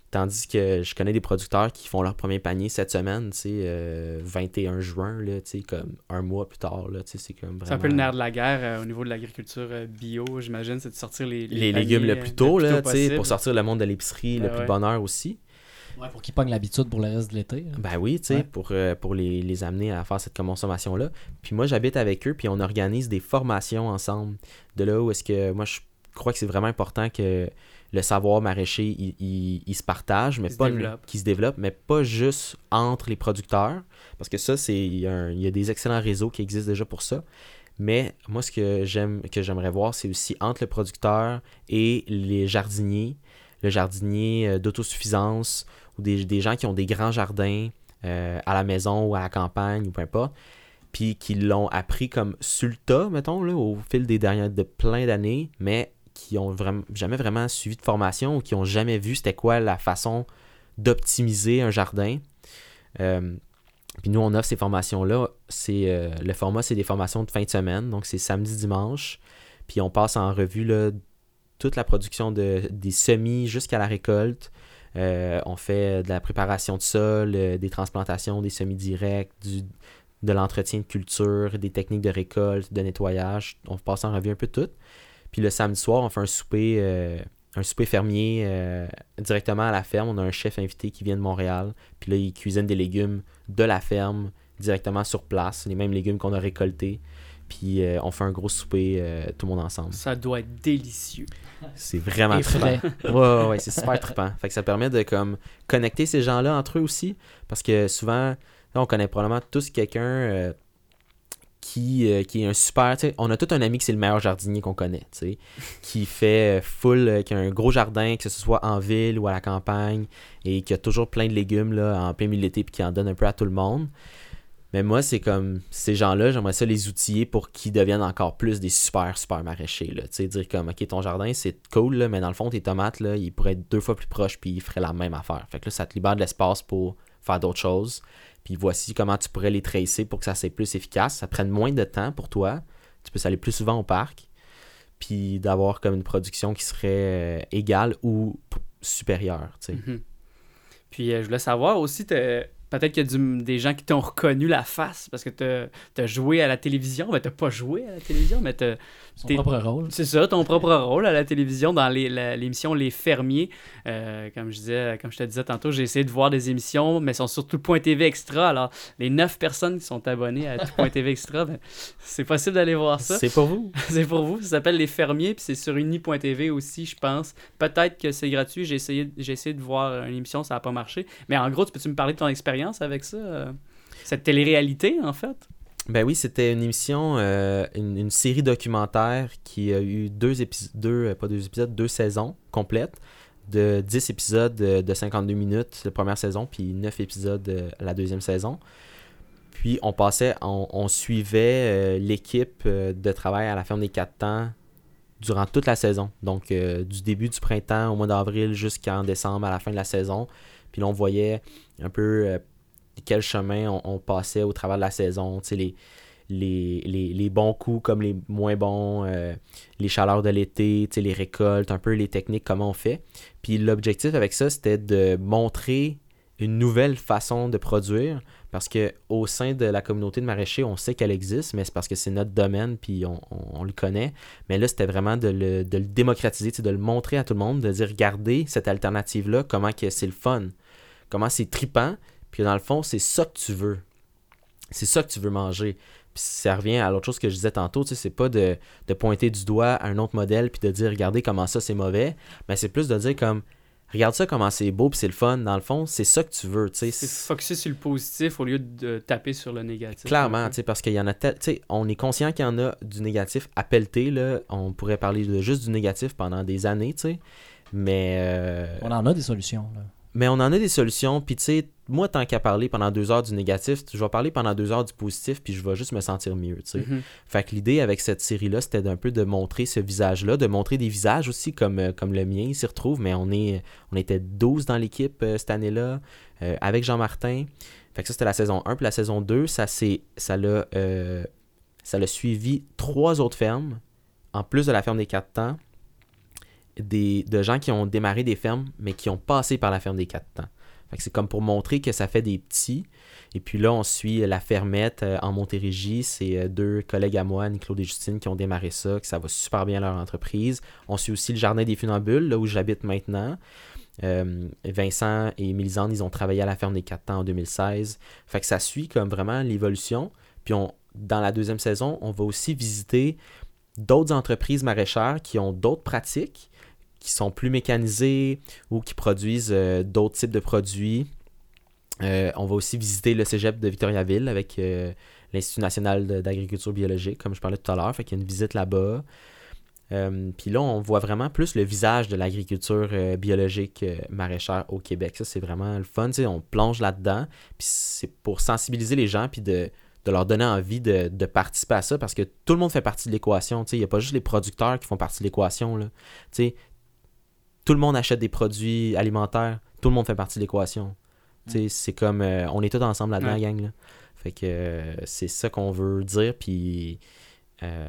Tandis que je connais des producteurs qui font leur premier panier cette semaine, tu sais, euh, 21 juin, là, tu sais, comme un mois plus tard, là, tu sais, c'est comme C'est un vraiment... peu le nerf de la guerre euh, au niveau de l'agriculture bio, j'imagine, c'est de sortir les, légumes le plus tôt, là, tu sais, possible. pour sortir le monde de l'épicerie, le Ben plus ouais. bonheur aussi. Ouais, pour qu'ils pognent l'habitude pour le reste de l'été. hein. Ben oui, tu sais, Ouais. pour, euh, pour les, les amener à faire cette consommation-là. Puis moi, j'habite avec eux, puis on organise des formations ensemble. De là où est-ce que moi, je crois que c'est vraiment important que le savoir maraîcher, il, il- il se partage, mais pas qui se développe, mais pas juste entre les producteurs, parce que ça, c'est il y, y a des excellents réseaux qui existent déjà pour ça. Mais moi, ce que j'aime, que j'aimerais voir, c'est aussi entre le producteur et les jardiniers, le jardinier euh, d'autosuffisance ou des, gens qui ont des grands jardins euh, à la maison ou à la campagne ou peu importe, puis qui l'ont appris comme sur le tas, mettons, là, au fil des dernières de plein d'années, mais qui ont vraiment jamais vraiment suivi de formation ou qui ont jamais vu c'était quoi la façon d'optimiser un jardin. Euh, puis nous, on offre ces formations-là. C'est euh, le format, c'est des formations de fin de semaine, donc c'est samedi, dimanche. Puis on passe en revue toute la production de, des semis jusqu'à la récolte. Euh, on fait de la préparation de sol, euh, des transplantations, des semis directs, de l'entretien de culture, des techniques de récolte, de nettoyage. On passe en revue un peu tout. Puis le samedi soir, on fait un souper, euh, un souper fermier directement à la ferme. On a un chef invité qui vient de Montréal. Puis là, il cuisine des légumes de la ferme directement sur place, les mêmes légumes qu'on a récoltés. Puis euh, on fait un gros souper, euh, tout le monde ensemble. Ça doit être délicieux. C'est vraiment frais. trippant. Ouais, ouais, ouais, c'est super trippant. Fait que ça permet de comme connecter ces gens-là entre eux aussi. Parce que souvent, là, on connaît probablement tous quelqu'un euh, qui, euh, qui est un super. tu sais, On a tout un ami qui c'est le meilleur jardinier qu'on connaît. tu sais, Qui fait full, euh, qui a un gros jardin, que ce soit en ville ou à la campagne, et qui a toujours plein de légumes là, en plein milieu de l'été, puis qui en donne un peu à tout le monde. Mais moi, c'est comme ces gens-là, j'aimerais ça les outiller pour qu'ils deviennent encore plus des super, super maraîchers. Tu sais, dire comme, OK, ton jardin, c'est cool, mais dans le fond, tes tomates, là, ils pourraient être deux fois plus proches, puis ils feraient la même affaire. Fait que là, ça te libère de l'espace pour faire d'autres choses. Puis voici comment tu pourrais les tracer pour que ça soit plus efficace. Ça prenne moins de temps pour toi. Tu peux aller plus souvent au parc. Puis d'avoir comme une production qui serait euh, égale ou supérieure. tu sais. Mhm. Puis euh, je voulais savoir aussi, peut-être qu'il y a des gens qui t'ont reconnu la face parce que tu as joué à la télévision. Mais t'as pas joué à la télévision, mais t'as- Son propre rôle. c'est ça, ton propre rôle à la télévision dans l'émission Les Fermiers. Euh, comme, je disais, comme je te disais tantôt, j'ai essayé de voir des émissions, mais elles sont sur Tout.tv Extra. Alors, les 9 personnes qui sont abonnées à Tout.tv Extra, ben, c'est possible d'aller voir ça. C'est pour vous. C'est pour vous. Ça s'appelle Les Fermiers, puis c'est sur uni.tv aussi, je pense. Peut-être que c'est gratuit. J'ai essayé, j'ai essayé de voir une émission, ça n'a pas marché. Mais en gros, tu peux-tu me parler de ton expérience avec ça? euh, Cette télé-réalité, en fait? Ben oui, c'était une émission, euh, une, série documentaire qui a eu deux épisodes, deux, euh, pas deux épisodes, deux saisons complètes de 10 épisodes euh, de 52 minutes la première saison, puis 9 épisodes la deuxième saison. Puis on passait, on, suivait l'équipe de travail à la ferme des quatre temps durant toute la saison. Donc du début du printemps au mois d'avril jusqu'en décembre à la fin de la saison. Puis là on voyait un peu quel chemin on, passait au travers de la saison, les, les, les, les bons coups comme les moins bons, euh, les chaleurs de l'été, les récoltes, un peu les techniques, comment on fait. Puis l'objectif avec ça, c'était de montrer une nouvelle façon de produire parce que au sein de la communauté de maraîchers, on sait qu'elle existe, mais c'est parce que c'est notre domaine puis on, on- le connaît. Mais là, c'était vraiment de le, de le démocratiser, de le montrer à tout le monde, de dire regardez cette alternative-là, comment que c'est le fun, comment c'est tripant, puis dans le fond, c'est ça que tu veux. C'est ça que tu veux manger. Puis ça revient à l'autre chose que je disais tantôt, tu sais, c'est pas de, de pointer du doigt à un autre modèle puis de dire regardez comment ça c'est mauvais, mais c'est plus de dire comme regarde ça comment c'est beau puis c'est le fun. Dans le fond, c'est ça que tu veux, tu sais. C'est focusé sur le positif au lieu de taper sur le négatif. Clairement, tu sais, parce qu'il y en a tel- tu sais, on est conscient qu'il y en a du négatif à pelleter, là. On pourrait parler de juste du négatif pendant des années, tu sais. Mais, euh, On en a des solutions. Là. Mais on en a des solutions, puis tu sais, moi, tant qu'à parler pendant deux heures du négatif, je vais parler pendant deux heures du positif, puis je vais juste me sentir mieux, tu sais. Mhm. Fait que l'idée avec cette série-là, c'était d'un peu de montrer ce visage-là, de montrer des visages aussi comme, euh, comme le mien, il s'y retrouve, mais on, est, on était 12 dans l'équipe euh, cette année-là, euh, avec Jean-Martin. Fait que ça, c'était la saison 1, puis la saison 2, ça s'est- ça l'a euh, ça l'a suivi trois autres fermes, en plus de la ferme des quatre temps, de gens qui ont démarré des fermes, mais qui ont passé par la ferme des quatre temps. C'est comme pour montrer que ça fait des petits. Et puis là, on suit la fermette euh, en Montérégie. C'est euh, deux collègues à moi, Niclo et Justine, qui ont démarré ça, que ça va super bien leur entreprise. On suit aussi le Jardin des Funambules, là où j'habite maintenant. Euh, Vincent et Mélisande, ils ont travaillé à la ferme des quatre temps en 2016. Fait que ça suit comme vraiment l'évolution. Puis dans la deuxième saison, on va aussi visiter d'autres entreprises maraîchères qui ont d'autres pratiques, qui sont plus mécanisées ou qui produisent euh, d'autres types de produits. Euh, on va aussi visiter le cégep de Victoriaville avec euh, l'Institut national d'agriculture biologique, comme je parlais tout à l'heure. Fait qu'il y a une visite là-bas. Puis là, on voit vraiment plus le visage de l'agriculture biologique maraîchère au Québec. Ça, c'est vraiment le fun. On plonge là-dedans. Puis c'est pour sensibiliser les gens puis de, leur donner envie de, de participer à ça parce que tout le monde fait partie de l'équation. Il n'y a pas juste les producteurs qui font partie de l'équation. Tout le monde achète des produits alimentaires. Tout le monde fait partie de l'équation. Tu sais, C'est comme... euh, on est tous ensemble là-dedans, gang. Là. Fait que euh, c'est ça qu'on veut dire. Puis... euh,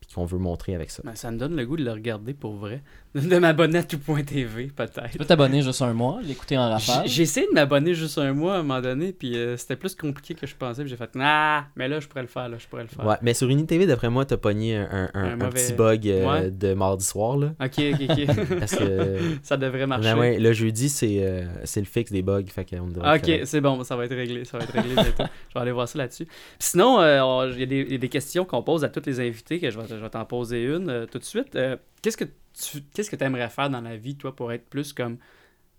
puis qu'on veut montrer avec ça. Ben, ça me donne le goût de le regarder pour vrai. De m'abonner à tout.tv, Tu peut-être. peux t'abonner juste un mois, l'écouter en rafale. J'ai j'ai essayé de m'abonner juste un mois à un moment donné, puis euh, c'était plus compliqué que je pensais, puis j'ai fait Ah, mais là, je pourrais le faire, là, je pourrais le faire. Ouais, mais sur UniTV, d'après moi, t'as pogné un, un- un- Un un mauvais- petit bug euh, Ouais. de mardi soir. Là, Ok, ok, ok. parce que ça devrait marcher. ben ouais, le jeudi, c'est euh, c'est le fixe des bugs. Fait qu'on devrait Ok, c'est bon, ça va être réglé, ça va être réglé bientôt. je vais aller voir ça là-dessus. Sinon, euh, on- il y, a des- il y a des questions qu'on pose à tous les invités, que je vais, je vais t'en poser une euh, tout de suite. Euh, qu'est-ce que tu qu'est-ce que aimerais faire dans la vie, toi, pour être plus comme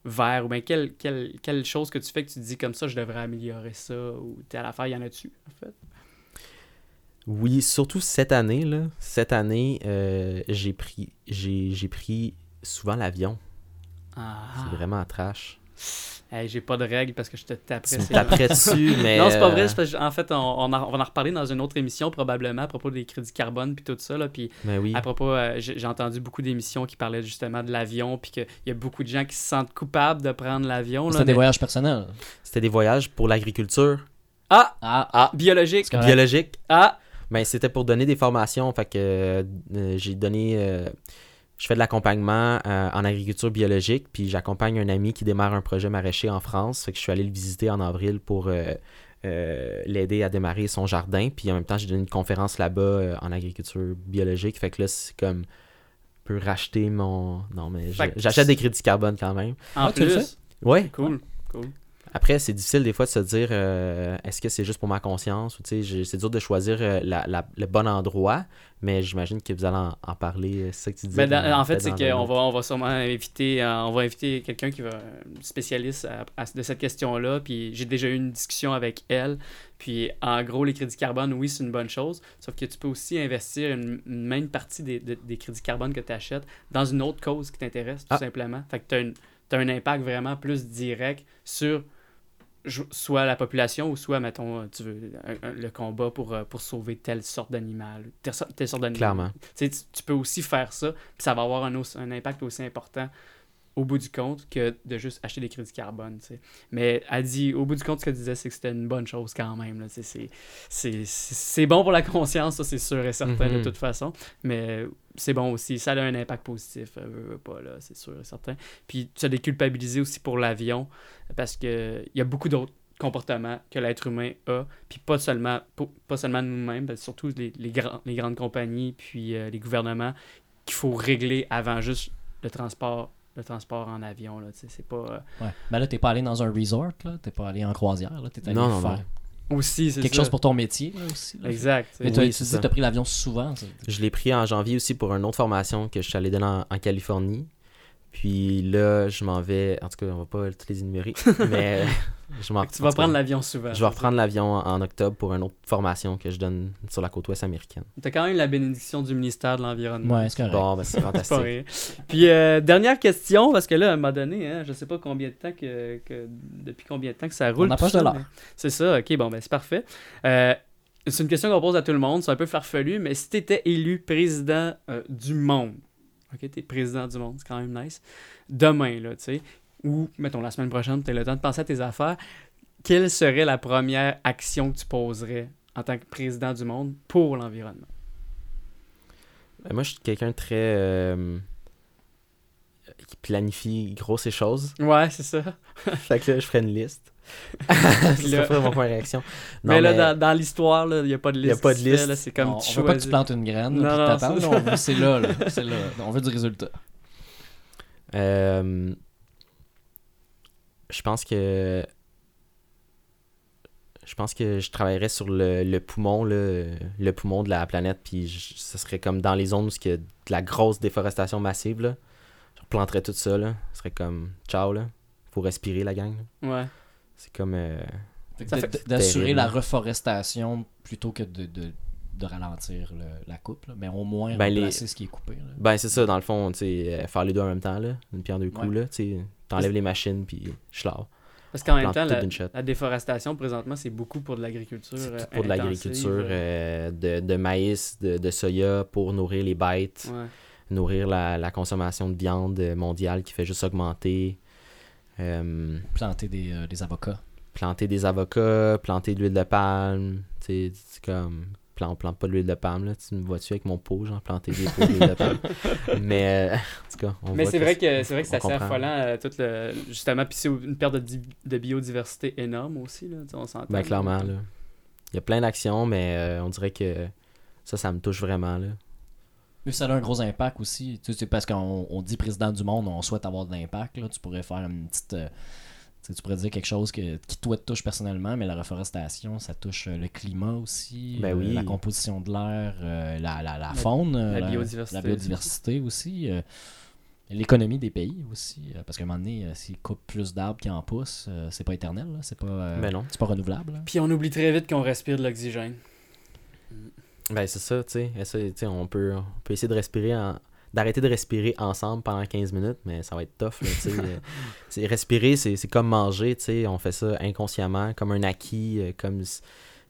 vert, ou bien quelle, quelle, quelle chose que tu fais que tu te dis comme ça, je devrais améliorer ça, ou t'es à l'affaire, y en a-tu, en fait? Oui, surtout cette année. Là, cette année, euh, j'ai pris, j'ai j'ai pris souvent l'avion. Ah, C'est vraiment trash. Hey, j'ai pas de règles parce que je te taperais. Tu taperais dessus, mais. non, c'est pas euh, vrai. c'est parce que, en fait, on, on en- on va en reparler dans une autre émission probablement à propos des crédits carbone puis tout ça. Là, puis Mais oui. à propos, euh, j'ai entendu beaucoup d'émissions qui parlaient justement de l'avion puis qu'il y a beaucoup de gens qui se sentent coupables de prendre l'avion. C'était des mais- voyages personnels. C'était des voyages pour l'agriculture Ah! Ah, Ah! Biologique! Biologique. Ah! Ben, c'était pour donner des formations. Fait que euh, euh, j'ai donné. euh, je fais de l'accompagnement euh, en agriculture biologique, puis j'accompagne un ami qui démarre un projet maraîcher en France. Fait que je suis allé le visiter en avril pour euh, euh, l'aider à démarrer son jardin. Puis en même temps, j'ai donné une conférence là-bas euh, en agriculture biologique. Fait que là, c'est comme. Je peux racheter mon. Non, mais j'achète des crédits carbone quand même. En Ah, tu le plus! fais? Ouais. Cool, cool. Après, c'est difficile des fois de se dire euh, est-ce que c'est juste pour ma conscience ou c'est dur de choisir euh, la- la- le bon endroit, mais j'imagine que vous allez en, en parler, euh, c'est ça que tu disais. Ben, en fait, c'est qu'on va, on va sûrement inviter, on va inviter quelqu'un qui va spécialiste à- à- de cette question-là. Puis j'ai déjà eu une discussion avec elle. Puis en gros, les crédits carbone, oui, c'est une bonne chose. Sauf que tu peux aussi investir une, une même partie des, de- des crédits carbone que tu achètes dans une autre cause qui t'intéresse, tout Ah. simplement. Fait que tu as, un impact vraiment plus direct sur soit la population ou soit, mettons, tu veux, un- un- le combat pour, euh, pour sauver telle sorte d'animal, telle, sorte- telle sorte d'animal. Clairement. Tu, sais, tu- tu peux aussi faire ça, puis ça va avoir un, un impact aussi important au bout du compte que de juste acheter des crédits carbone. tu sais. Mais elle dit, au bout du compte, ce qu'elle disait, c'est que c'était une bonne chose quand même. là. Tu sais, C'est, c'est, c'est, c'est bon pour la conscience, ça c'est sûr et certain Mhm. de toute façon. Mais c'est bon aussi, ça a un impact positif, euh, veux, veux pas, là, c'est sûr et certain. Puis tu as déculpabilisé aussi pour l'avion, parce qu'il y a beaucoup d'autres comportements que l'être humain a, puis pas seulement, pas, pas seulement nous-mêmes, mais surtout les, les, grands- les grandes compagnies, puis euh, les gouvernements, qu'il faut régler avant juste le transport le transport en avion là c'est pas euh, ouais. Ben là, t'es pas allé dans un resort, là. T'es pas allé en croisière, là. T'es allé Non, non, faire aussi c'est quelque ça. chose pour ton métier, là, aussi. là. exact. Mais toi, Oui, tu dis ça. t'as pris l'avion souvent. c'est- Je l'ai pris en janvier aussi pour une autre formation que je suis allé donner en, en Californie. Puis là, je m'en vais. En tout cas, on va pas tous les énumérer, mais euh, je m'en tu vas prendre l'avion souvent Je vais reprendre l'avion en, en octobre pour une autre formation que je donne sur la côte ouest américaine. tu as quand même la bénédiction du ministère de l'environnement Ouais, c'est correct. Bon, ben c'est fantastique. Puis euh, dernière question parce que là à un moment donné hein, je sais pas combien de temps que, que- depuis combien de temps que ça roule On approche de l'heure. c'est ça ok bon ben c'est parfait Euh, c'est une question qu'on pose à tout le monde c'est un peu farfelu mais si tu étais élu président euh, du monde ok t'es président du monde c'est quand même nice demain là tu sais ou mettons la semaine prochaine tu as le temps de penser à tes affaires quelle serait la première action que tu poserais en tant que président du monde pour l'environnement? Ben, moi, je suis quelqu'un très. euh, qui planifie gros ces choses. ouais c'est ça fait que là, je ferais une liste. Là- ferait mon première réaction. Non, mais là, mais- dans, dans l'histoire, là, il n'y a pas de Y a liste. pas qui de se fait, liste. là, C'est comme on, tu on veut pas que tu plantes une graine, Non, là, non, c'est- là, on veut- c'est là, c'est. On veut du résultat. Euh, je pense que je pense que je travaillerais sur le, le poumon, là, le poumon de la planète, puis je- ce serait comme dans les zones où il y a de la grosse déforestation massive, là. Je replanterais tout ça, là. Ce serait comme, ciao, là. Faut respirer, la gang. là. Ouais. C'est comme... euh, D'assurer la reforestation plutôt que de, de, de ralentir le- la coupe, là. mais au moins Ben, les- remplacer ce qui est coupé. là. Ben, c'est ça, dans le fond, tu sais, euh, faire les deux en même temps, là. Une pierre deux coups, Ouais. Tu t'enlèves les machines, puis je lave. Parce qu'en même temps, la, déforestation, présentement, c'est beaucoup pour de l'agriculture. C'est euh, pour de l'agriculture, euh, de, de maïs, de, de soya pour nourrir les bêtes, ouais. nourrir la, la consommation de viande mondiale qui fait juste augmenter. Euh, Planter des, euh, des avocats. planter des avocats, planter de l'huile de palme. Tu sais, c'est comme. plan- On plante pas de l'huile de palme, là. Tu me vois-tu avec mon pot, genre, planter des pots d'huile de palme. Mais, euh, en tout cas, on Mais voit c'est vrai que c'est vrai que c'est assez comprend. affolant, euh, tout le, justement, puis c'est une perte de, di- de biodiversité énorme aussi, là, on s'entend. Ben, clairement, là. Il y a plein d'actions, mais euh, on dirait que ça, ça me touche vraiment, là. Mais ça a un gros impact aussi. Tu sais, parce qu'on on dit président du monde, on souhaite avoir de l'impact. là. Tu pourrais faire une petite. euh, tu sais, tu pourrais dire quelque chose que, qui toi te touche personnellement, mais la reforestation, ça touche euh, le climat aussi, Ben euh, oui. la composition de l'air, euh, la, la, la faune, la biodiversité la biodiversité aussi, euh, l'économie des pays aussi. euh, parce qu'à un moment donné, euh, s'ils coupent plus d'arbres qu'ils en poussent, euh, c'est pas éternel, là, c'est pas, euh, Ben non. c'est pas renouvelable. là. Puis on oublie très vite qu'on respire de l'oxygène. Ben, c'est ça, tu sais. On peut, on peut essayer de respirer en- d'arrêter de respirer ensemble pendant 15 minutes, mais ça va être tough. Là, tu sais. Euh, c'est- respirer, c'est comme manger, tu sais. On fait ça inconsciemment, comme un acquis, euh, comme,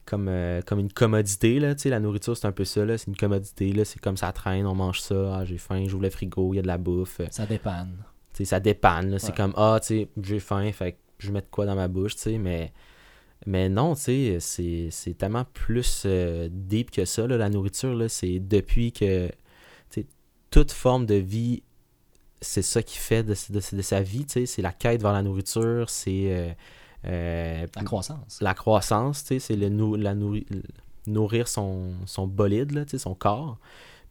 comme, euh, comme une commodité. Là, tu sais. la nourriture, c'est un peu ça. là, C'est une commodité. là, C'est comme ça traîne, on mange ça. Ah, j'ai faim, j'ouvre le frigo, il y a de la bouffe. Ça dépanne. tu sais, ça dépanne. C'est comme, ah, tu sais, j'ai faim, fait que je vais mettre quoi dans ma bouche, tu sais, mais, mais non, tu sais, c'est, c'est tellement plus euh, deep que ça, là, la nourriture. C'est depuis que, toute forme de vie, c'est ça qui fait de, de- de sa vie, c'est la quête vers la nourriture, c'est euh, euh, La croissance. la croissance, c'est le nou- la nourri- nourrir son, son bolide, là, son corps.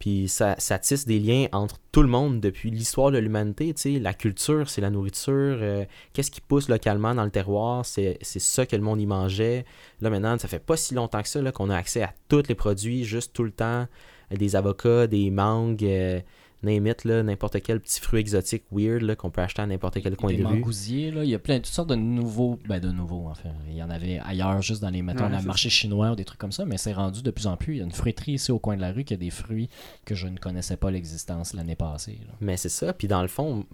Puis ça, tisse des liens entre tout le monde depuis l'histoire de l'humanité. La culture, c'est la nourriture. euh, Qu'est-ce qui pousse localement dans le terroir, c'est ça que le monde y mangeait. Là maintenant, ça fait pas si longtemps que ça qu'on a accès à tous les produits, juste tout le temps. euh, Des avocats, des mangues, euh, là, n'importe quel petit fruit exotique weird là, qu'on peut acheter à n'importe quel coin de rue. mangousiers, là, il y a plein toutes sortes de nouveaux, ben de nouveaux en fait. Il y en avait ailleurs juste dans les mettons Ouais, dans le marché chinois ou des trucs comme ça, mais c'est rendu de plus en plus. Il y a une fruiterie ici au coin de la rue qui a des fruits que je ne connaissais pas l'existence l'année passée. là. Mais c'est ça. Puis dans le fond,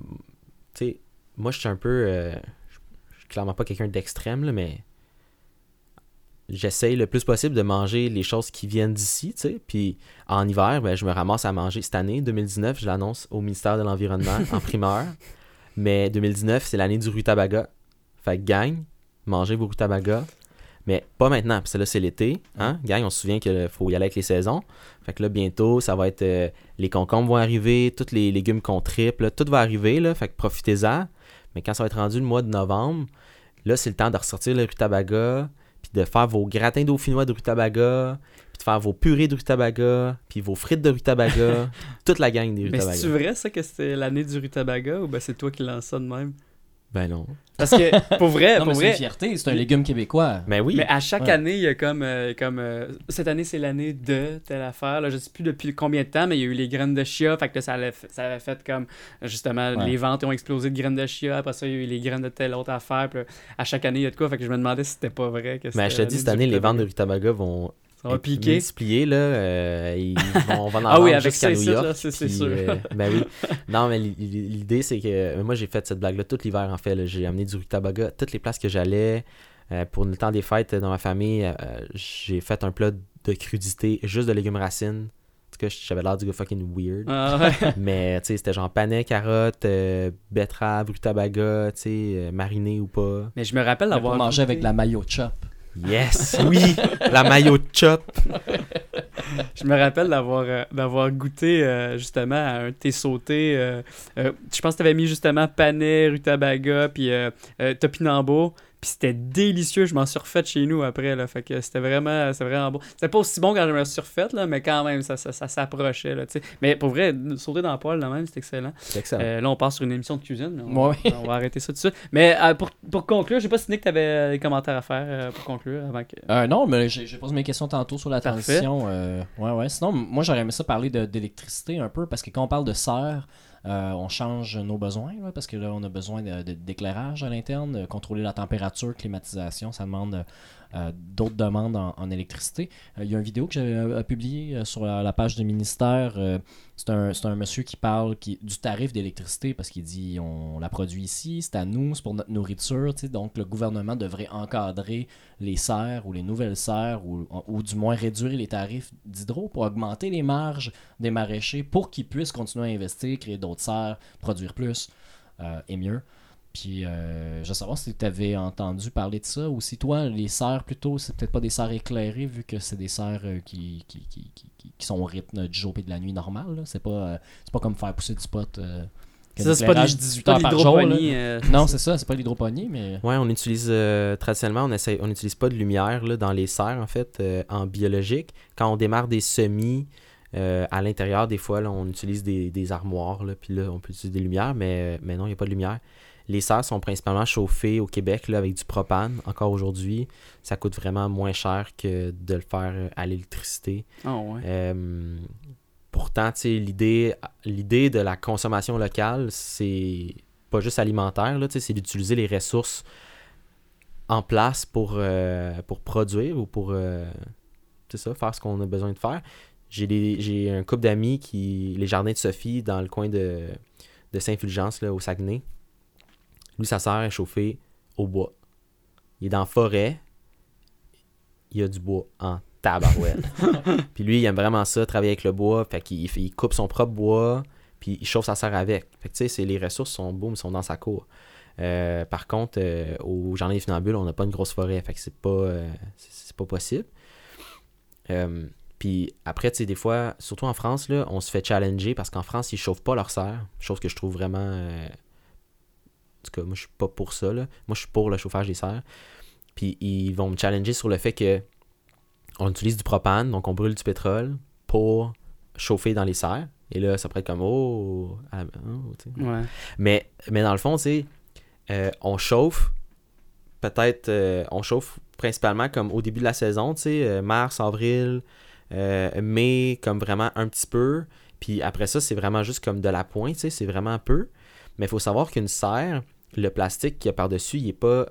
tu sais, moi, je suis un peu. euh, je suis clairement pas quelqu'un d'extrême, là, mais j'essaye le plus possible de manger les choses qui viennent d'ici, tu sais. Puis en hiver, ben, je me ramasse à manger. Cette année, 2019, je l'annonce au ministère de l'Environnement en primeur. Mais 2019, c'est l'année du rutabaga. Fait que gang, mangez vos rutabaga. Mais pas maintenant, parce que là, c'est l'été. Hein? Gang, on se souvient qu'il faut y aller avec les saisons. Fait que là, bientôt, ça va être. euh, les concombres vont arriver, tous les légumes qu'on triple, tout va arriver, là. Fait que profitez-en. Mais quand ça va être rendu le mois de novembre, là, c'est le temps de ressortir le rutabaga, puis de faire vos gratins dauphinois de rutabaga, puis de faire vos purées de rutabaga, puis vos frites de rutabaga, toute la gang des Mais rutabaga. c'est-tu vrai, ça, que c'était l'année du rutabaga, ou ben c'est toi qui lance ça de même? Ben non. Parce que, pour vrai, Non, pour mais c'est une vrai, fierté, c'est un légume québécois. Mais oui. Mais à chaque Ouais. année, il y a comme. euh, comme euh, cette année, c'est l'année de telle affaire. Là, je sais plus depuis combien de temps, mais il y a eu les graines de chia. Fait que là, ça, allait f- ça avait fait comme. Justement, Ouais. les ventes ont explosé de graines de chia. Après ça, il y a eu les graines de telle autre affaire. Puis à chaque année, il y a de quoi. Fait que je me demandais si c'était pas vrai. Que Mais je te dis, cette année, les ventes de rutabaga vont Ça va piquer. là. euh, ils vont, on va en Ah oui, avec jusqu'à ça New York. c'est- sûr. euh, ben oui. Non, mais l'i- l'idée, c'est que moi, j'ai fait cette blague-là tout l'hiver, en fait. là. J'ai amené du rutabaga toutes les places que j'allais. Euh, pour le temps des fêtes dans ma famille, euh, j'ai fait un plat de crudité, juste de légumes racines. En tout cas, j'avais l'air du gars fucking weird. Ah ouais. Mais tu sais, c'était genre panais, carottes, euh, betterave, rutabaga, tu sais, euh, mariné ou pas. Mais je me rappelle d'avoir. manger avec la mayo chop. Yes, oui, la mayo chop. Je me rappelle d'avoir euh, d'avoir goûté euh, justement à un thé sauté. euh, je pense que tu avais mis justement panais, rutabaga, puis topinambour. Puis c'était délicieux. Je m'en suis refait chez nous après. Là, fait que c'était vraiment, vraiment bon. C'était pas aussi bon quand je me suis refait, là, mais quand même, ça, ça, ça s'approchait. Là, tu mais pour vrai, sauter dans le poêle, là même, c'est excellent. Excellent. Euh, là, on passe sur une émission de cuisine. mais On, Ouais. on va arrêter ça tout de suite. Mais euh, pour, pour conclure, je sais pas si Nick, t'avais euh, des commentaires à faire euh, pour conclure avant que. Non, mais j'ai posé mes questions tantôt sur la Parfait. transition. ouais, ouais. Sinon, moi, j'aurais aimé ça parler d'électricité un peu, parce que quand on parle de serre, euh, on change nos besoins, parce que là, on a besoin d'éclairage à l'interne, de contrôler la température, climatisation, ça demande euh, d'autres demandes en, électricité. Euh, Il y a une vidéo que j'ai euh, publiée sur la, page du ministère. c'est un, monsieur qui parle du tarif d'électricité parce qu'il dit on la produit ici, c'est à nous, c'est pour notre nourriture. Donc le gouvernement devrait encadrer les serres ou les nouvelles serres ou, ou du moins réduire les tarifs d'hydro pour augmenter les marges des maraîchers pour qu'ils puissent continuer à investir, créer d'autres serres, produire plus et mieux. Puis euh, je veux savoir si tu avais entendu parler de ça ou si toi, les serres plutôt, c'est peut-être pas des serres éclairées vu que c'est des serres euh, qui, qui, qui, qui, qui- sont au rythme du jour et de la nuit normal. C'est pas, euh, c'est pas comme faire pousser du pot. euh, Ça, c'est pas de l'éclairage l'hyd- 18 pas heures par jour. euh, Non, c'est ça, c'est pas l'hydroponie, mais. Ouais, on utilise euh, traditionnellement, on essaie, on n'utilise pas de lumière là, dans les serres en fait euh, en biologique. Quand on démarre des semis euh, à l'intérieur, des fois là, on utilise des, des armoires là, puis là on peut utiliser des lumières, mais, mais non, il n'y a pas de lumière. Les serres sont principalement chauffées au Québec là, avec du propane. Encore aujourd'hui, ça coûte vraiment moins cher que de le faire euh, à l'électricité. Ah ouais. Euh, pourtant, l'idée, de la consommation locale, c'est pas juste alimentaire, c'est d'utiliser les ressources en place pour, euh, pour produire ou pour euh, ça, faire ce qu'on a besoin de faire. J'ai, un couple d'amis qui. Les jardins de Sophie dans le coin de, de Saint-Fulgence, au Saguenay. Lui, sa sœur est chauffée au bois. Il est dans la forêt. Il y a du bois en tabarouette. puis lui, il aime vraiment ça, travailler avec le bois. Fait qu'il il coupe son propre bois, puis il chauffe sa serre avec. Fait que tu sais, les ressources sont boum, sont dans sa cour. Euh, par contre, euh, au Jardin des Funambules, on n'a pas une grosse forêt. Fait que c'est pas, euh, c'est pas possible. Puis après, tu sais, des fois, surtout en France, là, on se fait challenger parce qu'en France, ils chauffent pas leur serre. Chose que je trouve vraiment. Tout cas, moi, je suis pas pour ça. Là. Moi, je suis pour le chauffage des serres. Puis ils vont me challenger sur le fait que on utilise du propane, donc on brûle du pétrole pour chauffer dans les serres. Et là, ça pourrait être comme oh, ah, oh. Ouais. Mais, mais dans le fond, tu euh, on chauffe, peut-être, euh, on chauffe principalement comme au début de la saison, tu sais, euh, mars, avril, euh, mai, comme vraiment un petit peu. Puis après ça, c'est vraiment juste comme de la pointe, tu sais, c'est vraiment peu. Mais il faut savoir qu'une serre, le plastique qu'il y a par-dessus, il n'est pas,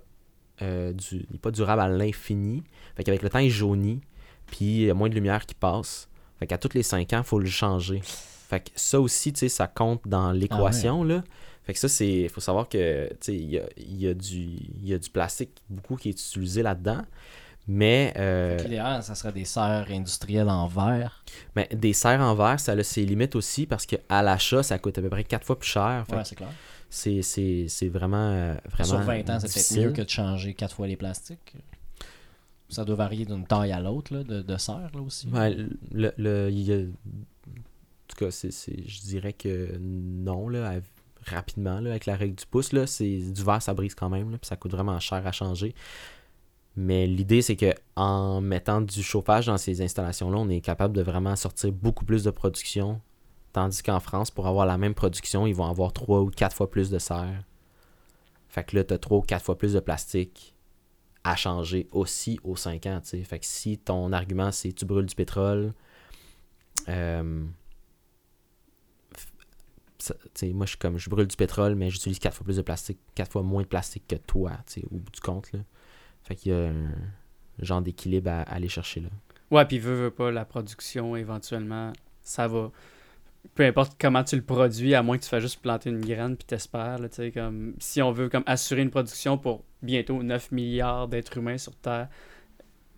euh, du, il est pas durable à l'infini. Fait qu'avec le temps, il jaunit, puis il y a moins de lumière qui passe. Fait qu'à tous les 5 ans, il faut le changer. Fait que ça aussi, tu sais, ça compte dans l'équation, là. Fait que ça, c'est. Il faut savoir que, tu sais, il y a, y, a du, il y a du plastique beaucoup qui est utilisé là-dedans. Mais, euh, ça serait des serres industrielles en verre. mais des serres en verre, ça a ses limites aussi parce qu'à l'achat, ça coûte à peu près 4 fois plus cher. Fait Ouais, que c'est clair. C'est, c'est, c'est vraiment, euh, vraiment. Sur 20 ans, c'est peut-être mieux que de changer quatre fois les plastiques. Ça doit varier d'une taille à l'autre là, de, de serre là aussi. Ouais, le, le- il y a- En tout cas, c'est, c'est- je dirais que non, là, à- rapidement, là, avec la règle du pouce, là, c'est, du verre, ça brise quand même, là, puis ça coûte vraiment cher à changer. Mais l'idée, c'est que en mettant du chauffage dans ces installations-là, on est capable de vraiment sortir beaucoup plus de production. Tandis qu'en France, pour avoir la même production, ils vont avoir trois ou quatre fois plus de serre. Fait que là, tu as trois ou quatre fois plus de plastique à changer aussi aux 5 ans. Fait que si ton argument c'est tu brûles du pétrole, euh, moi je suis comme je brûle du pétrole, mais j'utilise quatre fois plus de plastique, quatre fois moins de plastique que toi, au bout du compte. Fait qu'il y a un genre d'équilibre à, à aller chercher là. Ouais, puis veut, veut pas, la production, éventuellement, ça va. Peu importe comment tu le produis, à moins que tu fasses juste planter une graine puis t'espères, là, tu sais, comme si on veut comme assurer une production pour bientôt 9 milliards d'êtres humains sur Terre,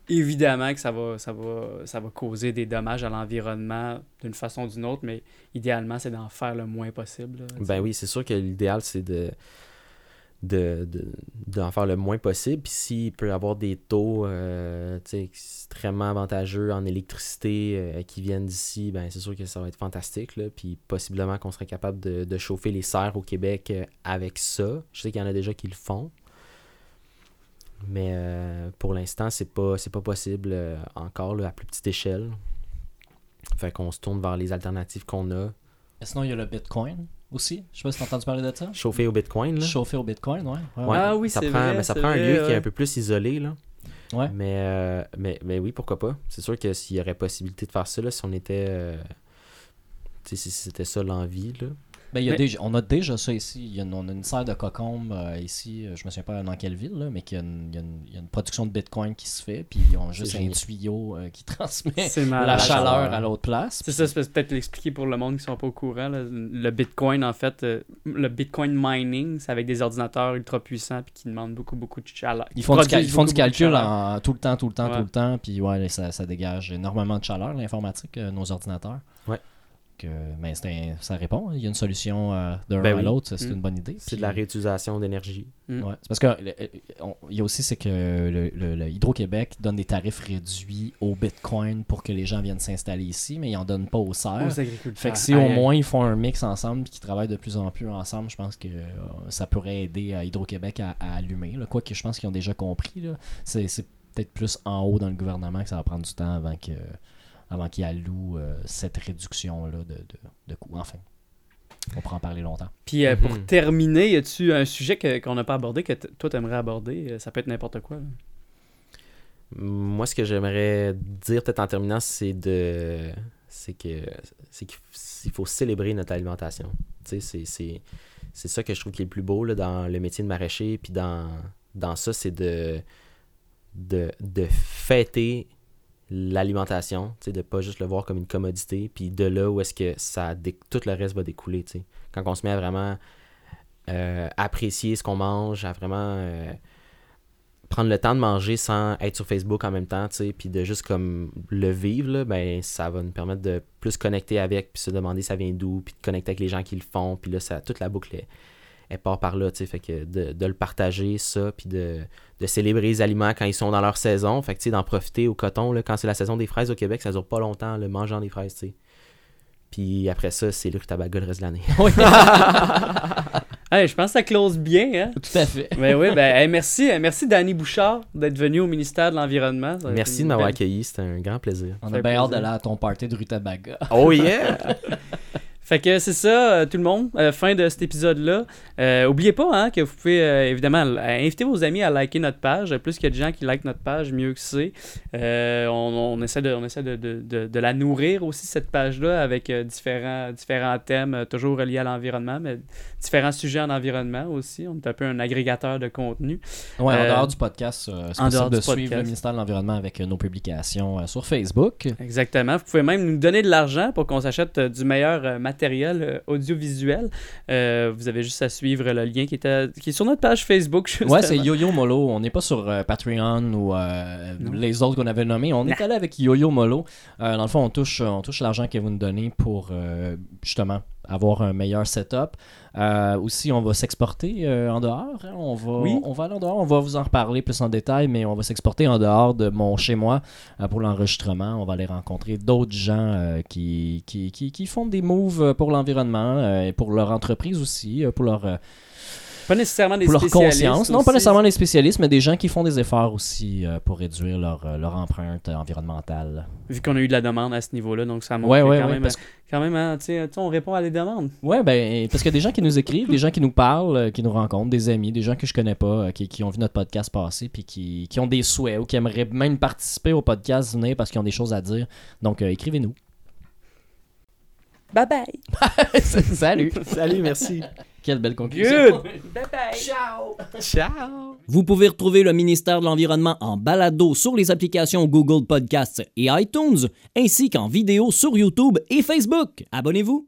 évidemment que ça va, ça va, ça va causer des dommages à l'environnement d'une façon ou d'une autre, mais idéalement, c'est d'en faire le moins possible. là. Ben oui, c'est sûr que l'idéal c'est de de, de- d'en faire le moins possible. Puis s'il peut y avoir des taux euh, extrêmement avantageux en électricité euh, qui viennent d'ici, ben c'est sûr que ça va être fantastique. Là. Puis possiblement qu'on serait capable de, de chauffer les serres au Québec euh, avec ça. Je sais qu'il y en a déjà qui le font. Mais pour l'instant, c'est pas, c'est pas possible encore à plus petite échelle. Fait qu'on se tourne vers les alternatives qu'on a. Sinon, il y a le Bitcoin aussi. Je sais pas si t'as entendu parler de ça. Chauffer au Bitcoin, là. Chauffer au Bitcoin, ouais. ouais, Ouais, Ah oui, ça prend, vrai, mais ça prend un lieu qui est un peu plus isolé, là. Ouais. Mais, euh, mais, mais oui, pourquoi pas. C'est sûr que s'il y aurait possibilité de faire ça, là, si on était... euh, tu sais, si c'était ça l'envie, là. Ben, il y a Mais- déjà, on a déjà ça ici. Il y a une- on a une serre de cocombe euh, ici. euh, Je me souviens pas dans quelle ville, là, mais qu'il y a une, il y a une- il y a une production de bitcoin qui se fait. Puis ils ont juste un tuyau euh, qui transmet la chaleur chaleur. à l'autre place. C'est ça, c'est peut-être l'expliquer pour le monde qui sont pas au courant. là. Le Bitcoin, en fait, euh, le Bitcoin mining, c'est avec des ordinateurs ultra puissants puis qui demandent beaucoup, beaucoup de chaleur. Ils font, du, ils font du beaucoup, calcul en, tout le temps, tout le temps, Ouais. tout le temps. Puis ouais, ça, ça dégage énormément de chaleur, l'informatique, euh, nos ordinateurs. Ouais. Que, mais c'est un- ça répond. hein. Il y a une solution euh, d'un Ben à oui. l'autre. C'est Mm. une bonne idée. C'est Puis- de la réutilisation d'énergie. Mm. Ouais. C'est parce que on- il y a aussi c'est que le, le- le Hydro-Québec donne des tarifs réduits au Bitcoin pour que les gens viennent s'installer ici, mais ils en donnent pas aux serres. Aux agriculteurs. Fait que si au moins ils font un mix ensemble et qu'ils travaillent de plus en plus ensemble, je pense que euh, ça pourrait aider à Hydro-Québec à, à allumer. Là. Quoique je pense qu'ils ont déjà compris. c'est peut-être plus en haut dans le gouvernement que ça va prendre du temps avant que avant qu'ils allouent euh, cette réduction-là de, de, de coûts. Enfin, on pourra en parler longtemps. Puis euh, pour Mhm. terminer, y a-tu un sujet que- qu'on n'a pas abordé que toi t'aimerais aborder? Euh, Ça peut être n'importe quoi. là. Moi, ce que j'aimerais dire peut-être en terminant, c'est de c'est que c'est qu'il faut célébrer notre alimentation. Tu sais, c'est- c'est c'est ça que je trouve qui est le plus beau là, dans le métier de maraîcher, puis dans, dans ça, c'est de, de de fêter l'alimentation, de pas juste le voir comme une commodité, puis de là où est-ce que ça tout le reste va découler. Quand on se met à vraiment euh, apprécier ce qu'on mange, à vraiment euh, prendre le temps de manger sans être sur Facebook en même temps, puis de juste comme le vivre, là, ben ça va nous permettre de plus connecter avec, puis se demander ça vient d'où, puis de connecter avec les gens qui le font, puis là, ça, toute la boucle est, elle part par là, tu sais, fait que de, de le partager, ça, puis de, de célébrer les aliments quand ils sont dans leur saison, fait que tu sais, d'en profiter au coton, là, quand c'est la saison des fraises au Québec, ça dure pas longtemps, le mangeant des fraises, tu sais. Puis après ça, c'est le rutabaga le reste de l'année. Hey, je pense que ça close bien. Hein? Tout à fait. Ben oui, ben hey, merci, merci Danny Bouchard d'être venu au ministère de l'Environnement. Merci de m'avoir belle- accueilli, c'était un grand plaisir. On a bien hâte d'aller à ton party de Rutabaga. Oh yeah! Fait que c'est ça, euh, tout le monde. Euh, fin de cet épisode-là. Euh, oubliez pas hein, que vous pouvez euh, évidemment inviter vos amis à liker notre page. Plus qu'il y a de gens qui likent notre page, mieux que c'est. On, on essaie, de, on essaie de, de- de- de la nourrir aussi, cette page-là, avec différents, différents thèmes, toujours reliés à l'environnement, mais différents sujets en environnement aussi. On est un peu un agrégateur de contenu. Ouais, en dehors du podcast, c'est en dehors possible de du suivre podcast. le ministère de l'Environnement avec nos publications sur Facebook. Exactement. Vous pouvez même nous donner de l'argent pour qu'on s'achète du meilleur euh, matériel euh, audiovisuel. Euh, vous avez juste à suivre le lien qui est, à- qui est sur notre page Facebook. Ouais, c'est Yo-Yo Molo. On n'est pas sur euh, Patreon ou les autres qu'on avait nommés. On est allé avec Yo-Yo Molo. Dans le fond, on touche, on touche l'argent que vous nous donnez pour justement avoir un meilleur setup. Euh, aussi, on va s'exporter euh, en dehors. hein. On, va, Oui. on va aller en dehors. On va vous en reparler plus en détail, mais on va s'exporter en dehors de mon chez moi euh, pour l'enregistrement. On va aller rencontrer d'autres gens qui, qui, qui, qui font des moves pour l'environnement et pour leur entreprise aussi, pour leur. Euh, Pas nécessairement des pour leur spécialistes conscience. Non, aussi. pas nécessairement les spécialistes, mais des gens qui font des efforts aussi euh, pour réduire leur, euh, leur empreinte environnementale. Vu qu'on a eu de la demande à ce niveau-là, donc ça montre Ouais, que ouais, quand, ouais, même, parce quand même, hein, tu sais, tu sais, on répond à des demandes. Ouais, ben, parce qu'il y a des gens qui nous écrivent, des gens qui nous parlent, euh, qui nous rencontrent, des amis, des gens que je connais pas, euh, qui, qui ont vu notre podcast passer, puis qui, qui ont des souhaits ou qui aimeraient même participer au podcast, venir parce qu'ils ont des choses à dire. Donc, euh, écrivez-nous. Bye bye. Salut! Salut, merci. Quelle belle conclusion. Good. bye bye. Ciao! Vous pouvez retrouver le ministère de l'Environnement en balado sur les applications Google Podcasts et iTunes, ainsi qu'en vidéo sur YouTube et Facebook. Abonnez-vous!